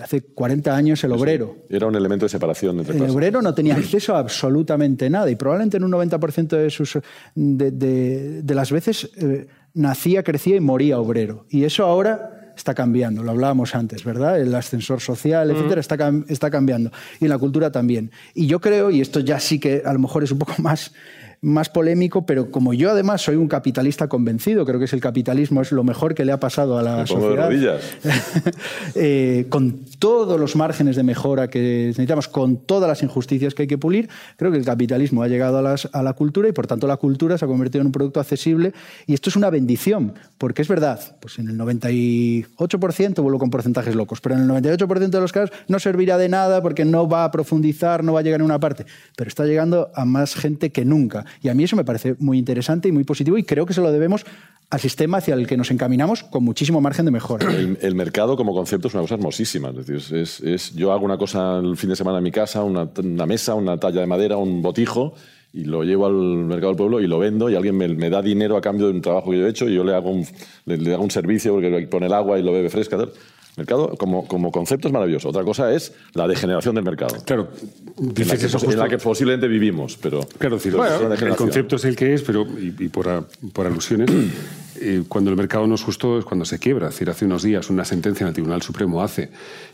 hace 40 años el obrero. Era un elemento de separación entre El clases. obrero no tenía acceso a absolutamente nada y probablemente en un 90% de, sus, de, de- de las veces eh, nacía, crecía y moría obrero. Y eso ahora está cambiando, lo hablábamos antes, ¿verdad? El ascensor social, etcétera, está, está cambiando. Y en la cultura también. Y yo creo, y esto ya sí que a lo mejor es un poco más más polémico, pero como yo además soy un capitalista convencido, creo que es el capitalismo es lo mejor que le ha pasado a la Me pongo de sociedad. rodillas. Eh, con todos los márgenes de mejora que necesitamos, con todas las injusticias que hay que pulir, creo que el capitalismo ha llegado a, las- a la cultura y por tanto la cultura se ha convertido en un producto accesible y esto es una bendición, porque es verdad, pues en el 98%, vuelvo con porcentajes locos, pero en el 98% de los casos no servirá de nada porque no va a profundizar, no va a llegar a una parte, pero está llegando a más gente que nunca. Y a mí eso me parece muy interesante y muy positivo y creo que se lo debemos al sistema hacia el que nos encaminamos con muchísimo margen de mejora. El, mercado como concepto es una cosa hermosísima. Es decir, es- yo hago una cosa el fin de semana en mi casa, una, mesa, una talla de madera, un botijo, y lo llevo al mercado del pueblo y lo vendo y alguien me, me da dinero a cambio de un trabajo que yo he hecho y yo le hago un, le, hago un servicio porque pone el agua y lo bebe fresca. Mercado como, como concepto es maravilloso. Otra cosa es la degeneración del mercado. Claro, En la, que, eso en la que posiblemente vivimos, pero... Claro, decir, el concepto es el que es, pero y, y por, a- por alusiones, eh, cuando el mercado no es justo es cuando se quiebra. Es decir, hace unos días una sentencia en el Tribunal Supremo hace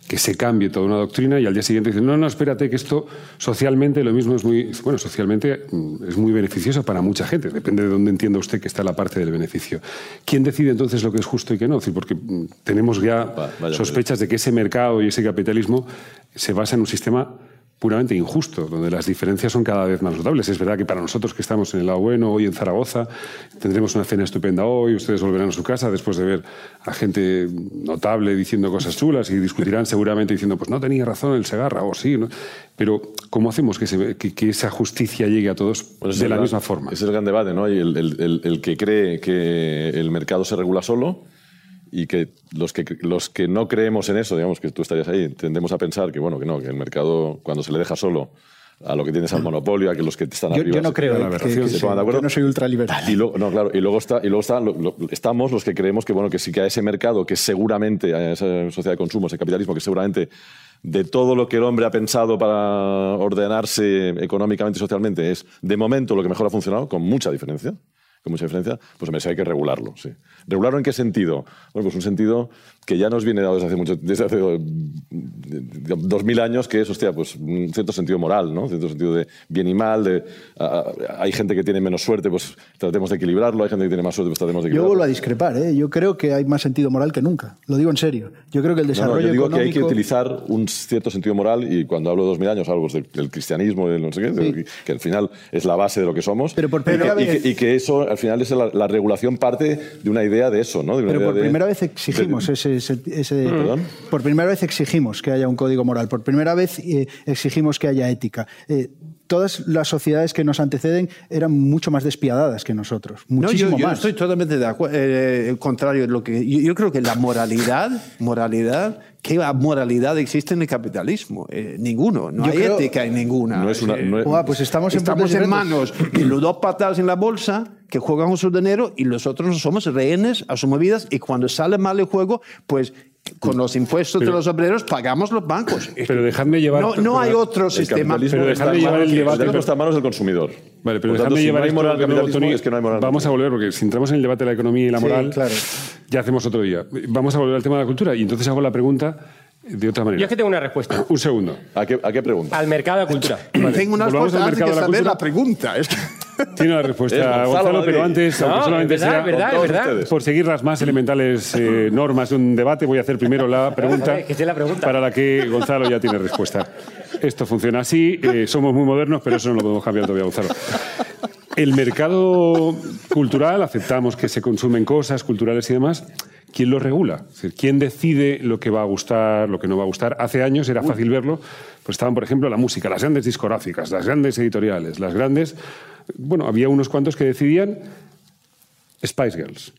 que se cambie toda una doctrina y al día siguiente dicen, no, no, espérate, que esto socialmente lo mismo es muy, bueno, socialmente mm, es muy beneficioso para mucha gente. Depende de dónde entienda usted que está la parte del beneficio. ¿Quién decide entonces lo que es justo y qué no? Porque mm, tenemos ya vaya sospechas de que ese mercado y ese capitalismo se basa en un sistema puramente injusto, donde las diferencias son cada vez más notables. Es verdad que para nosotros que estamos en el lado bueno, hoy en Zaragoza, tendremos una cena estupenda hoy, ustedes volverán a su casa después de ver a gente notable diciendo cosas chulas y discutirán seguramente diciendo, pues no tenía razón el Segarra, o sí, ¿no? Pero ¿cómo hacemos que, se- que- que esa justicia llegue a todos Bueno, de la gran- misma forma? Ese es el gran debate, ¿no? El- el- el que cree que el mercado se regula solo y que los que los que no creemos en eso, digamos que tú estarías ahí, tendemos a pensar que bueno, que no, que el mercado cuando se le deja solo a lo que tienes al monopolio, a que los que están Yo, arriba yo no se- creo la eh, que, aberración, que se sí, pongan de acuerdo. yo no soy ultraliberal. Y luego, no, claro, y luego, está, y luego está, lo- lo- estamos los que creemos que, bueno, que sí que a ese mercado, que seguramente, a esa sociedad de consumo, ese capitalismo, que seguramente de todo lo que el hombre ha pensado para ordenarse económicamente y socialmente es, de momento, lo que mejor ha funcionado, con mucha diferencia, con mucha diferencia, pues me hay que regularlo, sí. ¿Regularlo en qué sentido? Bueno, pues un sentido que ya nos viene dado desde hace, mucho, desde hace eh, dos mil años, que es, hostia, pues un cierto sentido moral, ¿no? Un cierto sentido de bien y mal, de, a- a- hay gente que tiene menos suerte, pues tratemos de equilibrarlo, hay gente que tiene más suerte, pues tratemos de Yo equilibrarlo. vuelvo a discrepar, ¿eh? yo creo que hay más sentido moral que nunca. Lo digo en serio. Yo creo que el No, no, desarrollo yo digo que hay que económico- utilizar un cierto sentido moral y cuando hablo de dos mil años hablo del, del cristianismo, del no sé qué, que al final es la base de lo que somos. Pero por y, que, primera y que- vez- y que eso, al final, es la, la regulación parte de una idea de eso, ¿no? De una Pero idea por de- primera vez exigimos de- ese, ese- ese- ¿Perdón? por primera vez exigimos que haya un código moral. Por primera vez eh, exigimos que haya ética. Eh, todas las sociedades que nos anteceden eran mucho más despiadadas que nosotros, No, muchísimo yo, yo más. estoy totalmente de acuerdo. Eh, el contrario de lo que. Yo, yo creo que la moralidad, moralidad, ¿qué moralidad existe en el capitalismo? Eh, ninguno. No Yo hay creo- ética en ninguna. No es una- Eh, no es- pues estamos en Estamos en manos de los dos patadas en la bolsa que juegan con su dinero y los otros somos rehenes a sus movidas y cuando sale mal el juego, pues con los impuestos de los obreros pagamos los bancos. Pero dejadme llevar... no, no hay otro el sistema. Pero está dejadme en llevar manos- el debate- capitalismo está en manos del consumidor. Vale, pero si llevar no esto moral de nuevo, capitalismo, Tony. es que no hay moral Vamos a volver, porque si entramos en el debate de la economía y la Sí, moral, claro. ya hacemos otro día. Vamos a volver al tema de la cultura y entonces hago la pregunta de otra manera. Yo es que tengo una respuesta. Un segundo. ¿A qué, a qué pregunta? Al mercado de cultura. Tengo una volvamos respuesta al antes mercado que de la saber cultura. la pregunta. Es que- Tiene la Es respuesta Gonzalo Gonzalo, pero antes, No, aunque solamente verdad, sea verdad, verdad. por seguir las más elementales eh, normas de un debate, voy a hacer primero la pregunta, ver, que la pregunta. para la que Gonzalo ya tiene respuesta. Esto funciona así, eh, somos muy modernos, pero eso no lo podemos cambiar todavía, Gonzalo. El mercado cultural, aceptamos que se consumen cosas culturales y demás. ¿Quién lo regula? Es decir, ¿quién decide lo que va a gustar, lo que no va a gustar? Hace años era fácil verlo, pues estaban, por ejemplo, la música, las grandes discográficas, las grandes editoriales, las grandes... Bueno, había unos cuantos que decidían Spice Girls.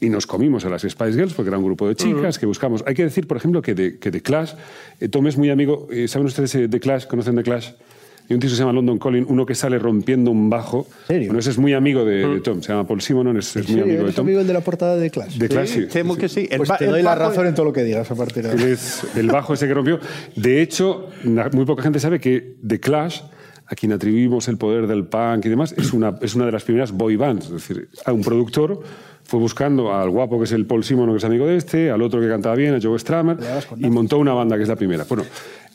Y nos comimos a las Spice Girls porque era un grupo de chicas que buscamos. Hay que decir, por ejemplo, que de, que The Clash, eh, Tom es muy amigo, eh, ¿saben ustedes eh, The Clash? ¿Conocen The Clash? Hay un tío que se llama London Calling, uno que sale rompiendo un bajo. serio? Bueno, ese es muy amigo de, de Tom, se llama Paul Simonon, es, es ¿En muy amigo de ¿Eres Tom. amigo el de la portada de Clash? De Clash, sí. Temo que sí. El Pues te doy la bajo- razón en todo lo que digas a partir de Él ahora. es el bajo ese que rompió. De hecho, muy poca gente sabe que The Clash, a quien atribuimos el poder del punk y demás, es una, es una de las primeras boy bands. Es decir, a un productor fue buscando al guapo que es el Paul Simon, que es amigo de este, al otro que cantaba bien, a Joe Stramer, y montó una banda que es la primera. Bueno,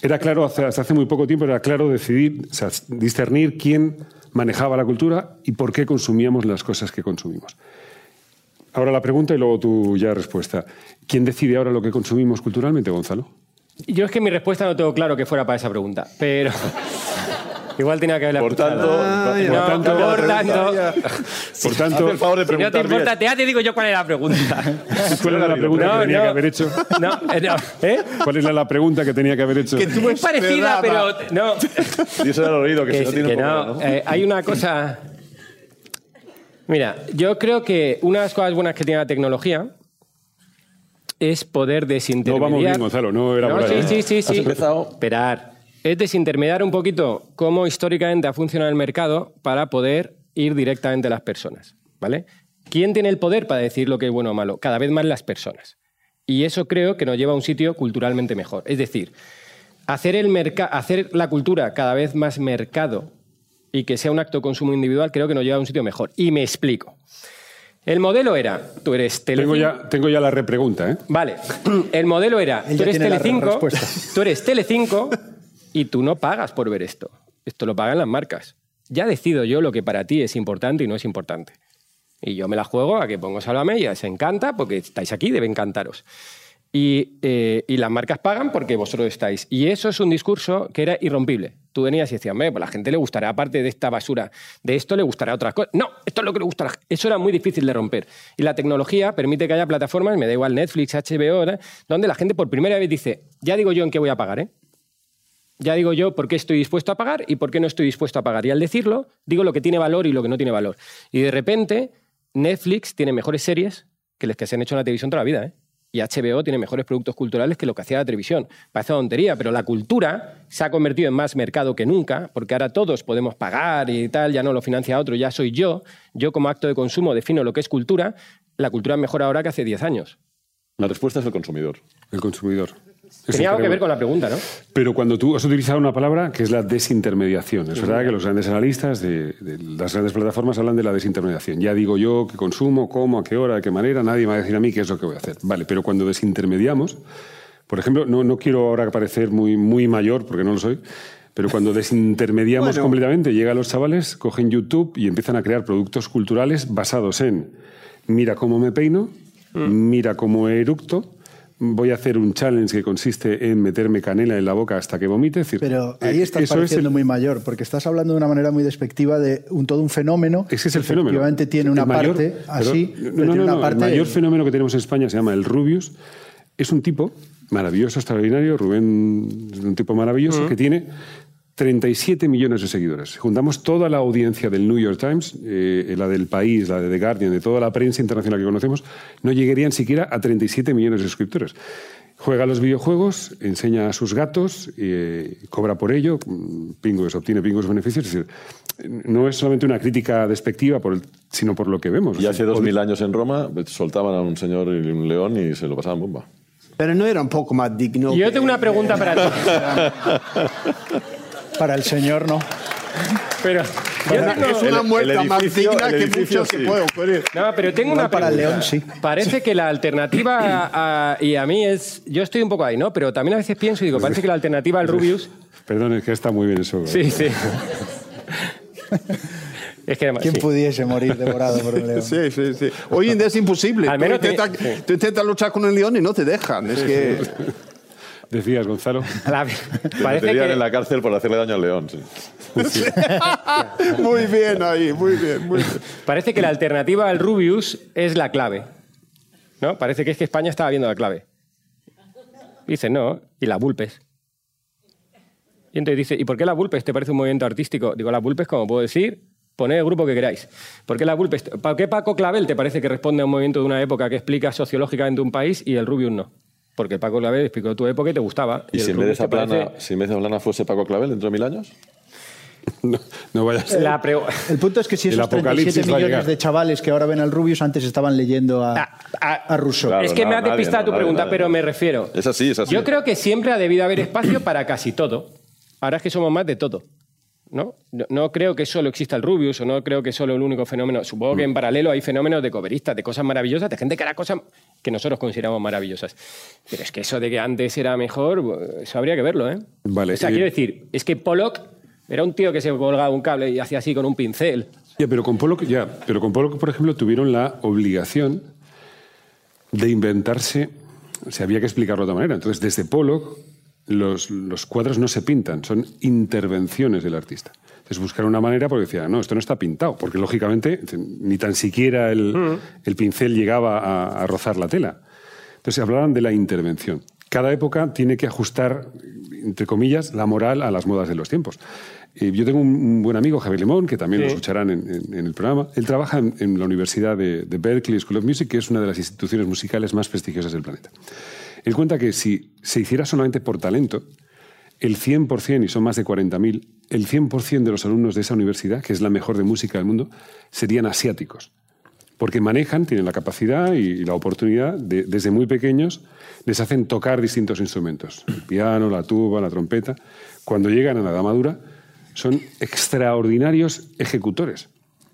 era claro, hace- hasta hace muy poco tiempo era claro decidir, o sea, discernir quién manejaba la cultura y por qué consumíamos las cosas que consumimos. Ahora la pregunta y luego tu ya respuesta. ¿Quién decide ahora lo que consumimos culturalmente, Gonzalo? Yo es que mi respuesta no tengo claro que fuera para esa pregunta, pero igual tenía que haberla Por escuchado. tanto, Ay, por no, tanto, por tanto, Por tanto, el favor de si no te bien. importa, te- ya te digo yo cuál es la pregunta. ¿cuál era la pregunta No, que tenía no. que haber hecho? No, eh, no, ¿eh? ¿Cuál era la pregunta que tenía que haber hecho? Que tú Es parecida, pero no. Díselo al oído, que, si Que, no tiene que un no, problema, ¿no? eh, hay una cosa Mira, yo creo que una de las cosas buenas que tiene la tecnología es poder No desintermediar. vamos bien, Gonzalo, no era por No, ahí. sí, sí, sí, sí. Has empezado. Esperar. Es desintermediar un poquito cómo históricamente ha funcionado el mercado para poder ir directamente a las personas. ¿Vale? ¿Quién tiene el poder para decir lo que es bueno o malo? Cada vez más las personas. Y eso creo que nos lleva a un sitio culturalmente mejor. Es decir, hacer, el hacer la cultura cada vez más mercado y que sea un acto de consumo individual creo que nos lleva a un sitio mejor. Y me explico. El modelo era, tú eres Tengo Telecinco... ya, tengo ya la repregunta, ¿eh? Vale, el modelo era, Él tú eres Telecinco, tú eres Telecinco y tú no pagas por ver esto. Esto lo pagan las marcas. Ya decido yo lo que para ti es importante y no es importante. Y yo me la juego a que pongo Sálvame y os encanta porque estáis aquí, debe encantaros. Y, eh, y las marcas pagan porque vosotros estáis. Y eso es un discurso que era irrompible. Tú venías y decías, "Hombre, pues la gente le gustará, aparte de esta basura, de esto le gustará otras cosas. No, esto es lo que le gusta a la gente. Eso era muy difícil de romper. Y la tecnología permite que haya plataformas, me da igual Netflix, HBO, donde la gente por primera vez dice, ya digo yo en qué voy a pagar, ¿eh? Ya digo yo por qué estoy dispuesto a pagar y por qué no estoy dispuesto a pagar. Y al decirlo, digo lo que tiene valor y lo que no tiene valor. Y de repente, Netflix tiene mejores series que las que se han hecho en la televisión toda la vida. ¿eh? Y HBO tiene mejores productos culturales que lo que hacía la televisión. Parece una tontería, pero la cultura se ha convertido en más mercado que nunca, porque ahora todos podemos pagar y tal, ya no lo financia otro, ya soy yo. Yo como acto de consumo defino lo que es cultura. La cultura es mejor ahora que hace 10 años. La respuesta es el consumidor. El consumidor. Tenía algo que ver con la pregunta, ¿no? Pero cuando tú has utilizado una palabra que es la desintermediación. Es verdad que los grandes analistas de, de las grandes plataformas hablan de la desintermediación. Ya digo yo qué consumo, cómo, a qué hora, de qué manera, nadie me va a decir a mí qué es lo que voy a hacer. Vale, pero cuando desintermediamos, por ejemplo, no, no quiero ahora parecer muy, muy mayor, porque no lo soy, pero cuando desintermediamos Bueno. completamente, llegan los chavales, cogen YouTube y empiezan a crear productos culturales basados en mira cómo me peino, mira cómo eructo, voy a hacer un challenge que consiste en meterme canela en la boca hasta que vomite. Es decir, Pero ahí eh, estás eso es el- muy mayor, porque estás hablando de una manera muy despectiva de un, todo un fenómeno. Ese es el que fenómeno. Efectivamente tiene El una mayor- parte pero- así, no, pero no, una no, parte. El mayor fenómeno que tenemos en España se llama el Rubius. Es un tipo maravilloso, extraordinario. Rubén es un tipo maravilloso que tiene 37 millones de seguidores. Si Juntamos toda la audiencia del New York Times, eh, la del País, la de The Guardian, de toda la prensa internacional que conocemos, no llegarían siquiera a 37 millones de suscriptores. Juega a los videojuegos, enseña a sus gatos, eh, cobra por ello, mm, pingües, obtiene pingües beneficios. Es decir, no es solamente una crítica despectiva, por el- sino por lo que vemos. Y hace dos mil años en Roma soltaban a un señor y un león y se lo pasaban bomba. Pero no era un poco más digno. Yo que- tengo una pregunta para ti. Para el señor, no. Pero tengo- es una muerte más digna que edificio muchas que sí. puede ocurrir. No, pero tengo Igual una para el pregunta. león, sí. Parece que la alternativa, a- a- y a mí es, yo estoy un poco ahí, ¿no? Pero también a veces pienso y digo, parece que la alternativa al Rubius, Perdón, es que está muy bien eso. sí, sí. Es que además, ¿Quién sí. pudiese morir devorado por un león? Sí, sí, sí. Hoy en día es imposible. Al Tú menos te- sí. tú intentas luchar con el león y no te dejan. Es que Decías, Gonzalo. La- Le parece meterían que en la cárcel por hacerle daño al león. sí. muy bien ahí, muy bien, muy bien. Parece que la alternativa al Rubius es la clave. ¿No? Parece que es que España estaba viendo la clave. Dice, no, y la Bulpes. Y entonces dice, ¿y por qué la Bulpes te parece un movimiento artístico? Digo, la Bulpes, como puedo decir, poned el grupo que queráis. ¿Por qué la Bulpes? ¿Por qué Paco Clavel te parece que responde a un movimiento de una época que explica sociológicamente un país y el Rubius no? Porque Paco Clavel explicó tu época y te gustaba. ¿Y si en, vez de esa plana, parece- si en vez de Plana fuese Paco Clavel dentro de mil años? No, no vayas. La pre- El punto es que si esos apocalipsis 37 va a millones de chavales que ahora ven al Rubius antes estaban leyendo a, Ah, ah, a Rousseau. Claro, es que no, me ha despistado tu nadie, pregunta, nadie. pero me refiero. Es así, es así. Yo creo que siempre ha debido haber espacio para casi todo. Ahora es que somos más de todo. ¿No? No, no creo que solo exista el Rubius o no creo que solo el único fenómeno. Supongo que en paralelo hay fenómenos de coveristas, de cosas maravillosas, de gente que hará cosas que nosotros consideramos maravillosas. Pero es que eso de que antes era mejor, eso habría que verlo, ¿eh? Vale, O sea, quiero decir, es que Pollock era un tío que se colgaba un cable y hacía así con un pincel. Ya, pero con Pollock, ya, pero con Pollock, por ejemplo, tuvieron la obligación de inventarse, o sea, había que explicarlo de otra manera. Entonces, desde Pollock, los, los cuadros no se pintan, son intervenciones del artista. Entonces, buscaron una manera porque decían, no, esto no está pintado, porque lógicamente ni tan siquiera el, el pincel llegaba a, a rozar la tela. Entonces, hablaban de la intervención. Cada época tiene que ajustar entre comillas, la moral a las modas de los tiempos. Eh, yo tengo un, buen amigo, Javier Limón, que también lo escucharán en, el programa. Él trabaja en, la Universidad de, de, Berkeley School of Music, que es una de las instituciones musicales más prestigiosas del planeta. Él cuenta que si se hiciera solamente por talento, el 100%, y son más de 40.000, el 100% de los alumnos de esa universidad, que es la mejor de música del mundo, serían asiáticos. Porque manejan, tienen la capacidad y la oportunidad de, desde muy pequeños, les hacen tocar distintos instrumentos. El piano, la tuba, la trompeta. Cuando llegan a la edad madura, son extraordinarios ejecutores.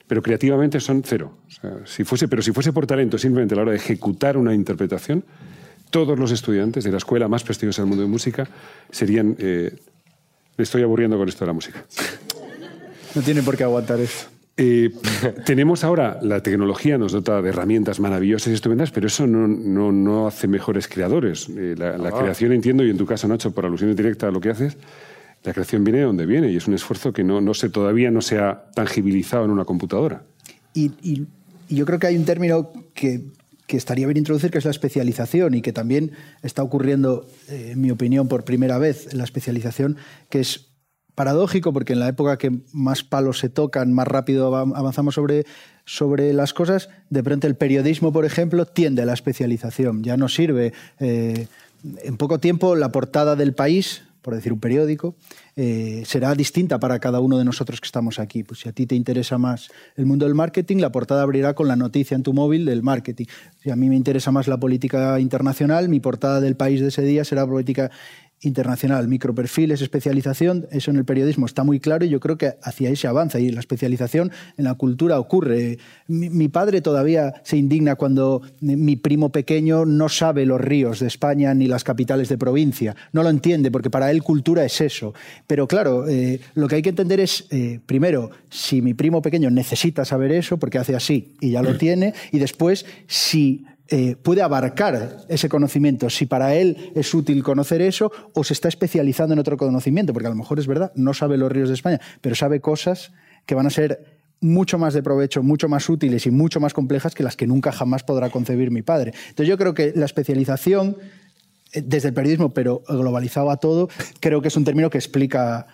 Pero creativamente son cero. si fuese, pero si fuese por talento, simplemente a la hora de ejecutar una interpretación, todos los estudiantes de la escuela más prestigiosa del mundo de música serían... Eh, me estoy aburriendo con esto de la música. No tiene por qué aguantar eso. Eh, tenemos ahora, la tecnología nos dota de herramientas maravillosas y estupendas, pero eso no, no, no hace mejores creadores. Eh, la, ah. creación, entiendo, y en tu caso, Nacho, por alusión directa a lo que haces, la creación viene de donde viene y es un esfuerzo que no, no se, todavía no se ha tangibilizado en una computadora. Y, y, y yo creo que hay un término que que estaría bien introducir, que es la especialización y que también está ocurriendo, eh, en mi opinión, por primera vez la especialización, que es paradójico porque en la época que más palos se tocan, más rápido avanzamos sobre, sobre las cosas, de pronto el periodismo, por ejemplo, tiende a la especialización. Ya no sirve. Eh, en poco tiempo la portada del país por decir un periódico, eh, será distinta para cada uno de nosotros que estamos aquí. Pues si a ti te interesa más el mundo del marketing, la portada abrirá con la noticia en tu móvil del marketing. Si a mí me interesa más la política internacional, mi portada del país de ese día será política internacional, microperfiles, especialización, eso en el periodismo está muy claro y yo creo que hacia ahí se avanza y la especialización en la cultura ocurre. Mi, padre todavía se indigna cuando mi primo pequeño no sabe los ríos de España ni las capitales de provincia, no lo entiende porque para él cultura es eso. Pero claro, eh, lo que hay que entender es, eh, primero, si mi primo pequeño necesita saber eso porque hace así y ya lo tiene, y después, si eh, puede abarcar ese conocimiento, si para él es útil conocer eso o se está especializando en otro conocimiento, porque a lo mejor es verdad, no sabe los ríos de España, pero sabe cosas que van a ser mucho más de provecho, mucho más útiles y mucho más complejas que las que nunca jamás podrá concebir mi padre. Entonces yo creo que la especialización eh, desde el periodismo, pero globalizado a todo, creo que es un término que explica,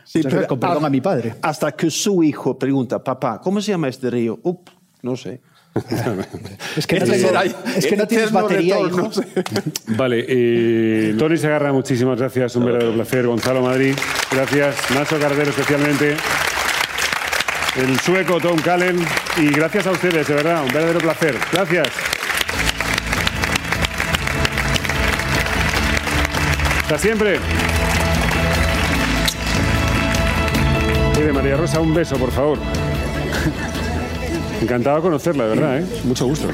con perdón a, mi padre. Hasta que su hijo pregunta, papá, ¿cómo se llama este río? Up, no sé. es que no, es que no tienes batería, hijo. Vale, eh, Tony Segarra, muchísimas gracias, un verdadero placer. Gonzalo Madrid, gracias. Nacho Cardero especialmente. El sueco Tom Callen. Y gracias a ustedes, de verdad, un verdadero placer. Gracias. Hasta siempre. de María Rosa, un beso, por favor. Encantado de conocerla, de verdad, ¿eh? Mucho gusto.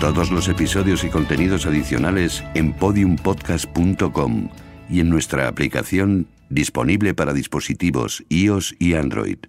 Todos los episodios y contenidos adicionales en podiumpodcast.com y en nuestra aplicación disponible para dispositivos iOS y Android.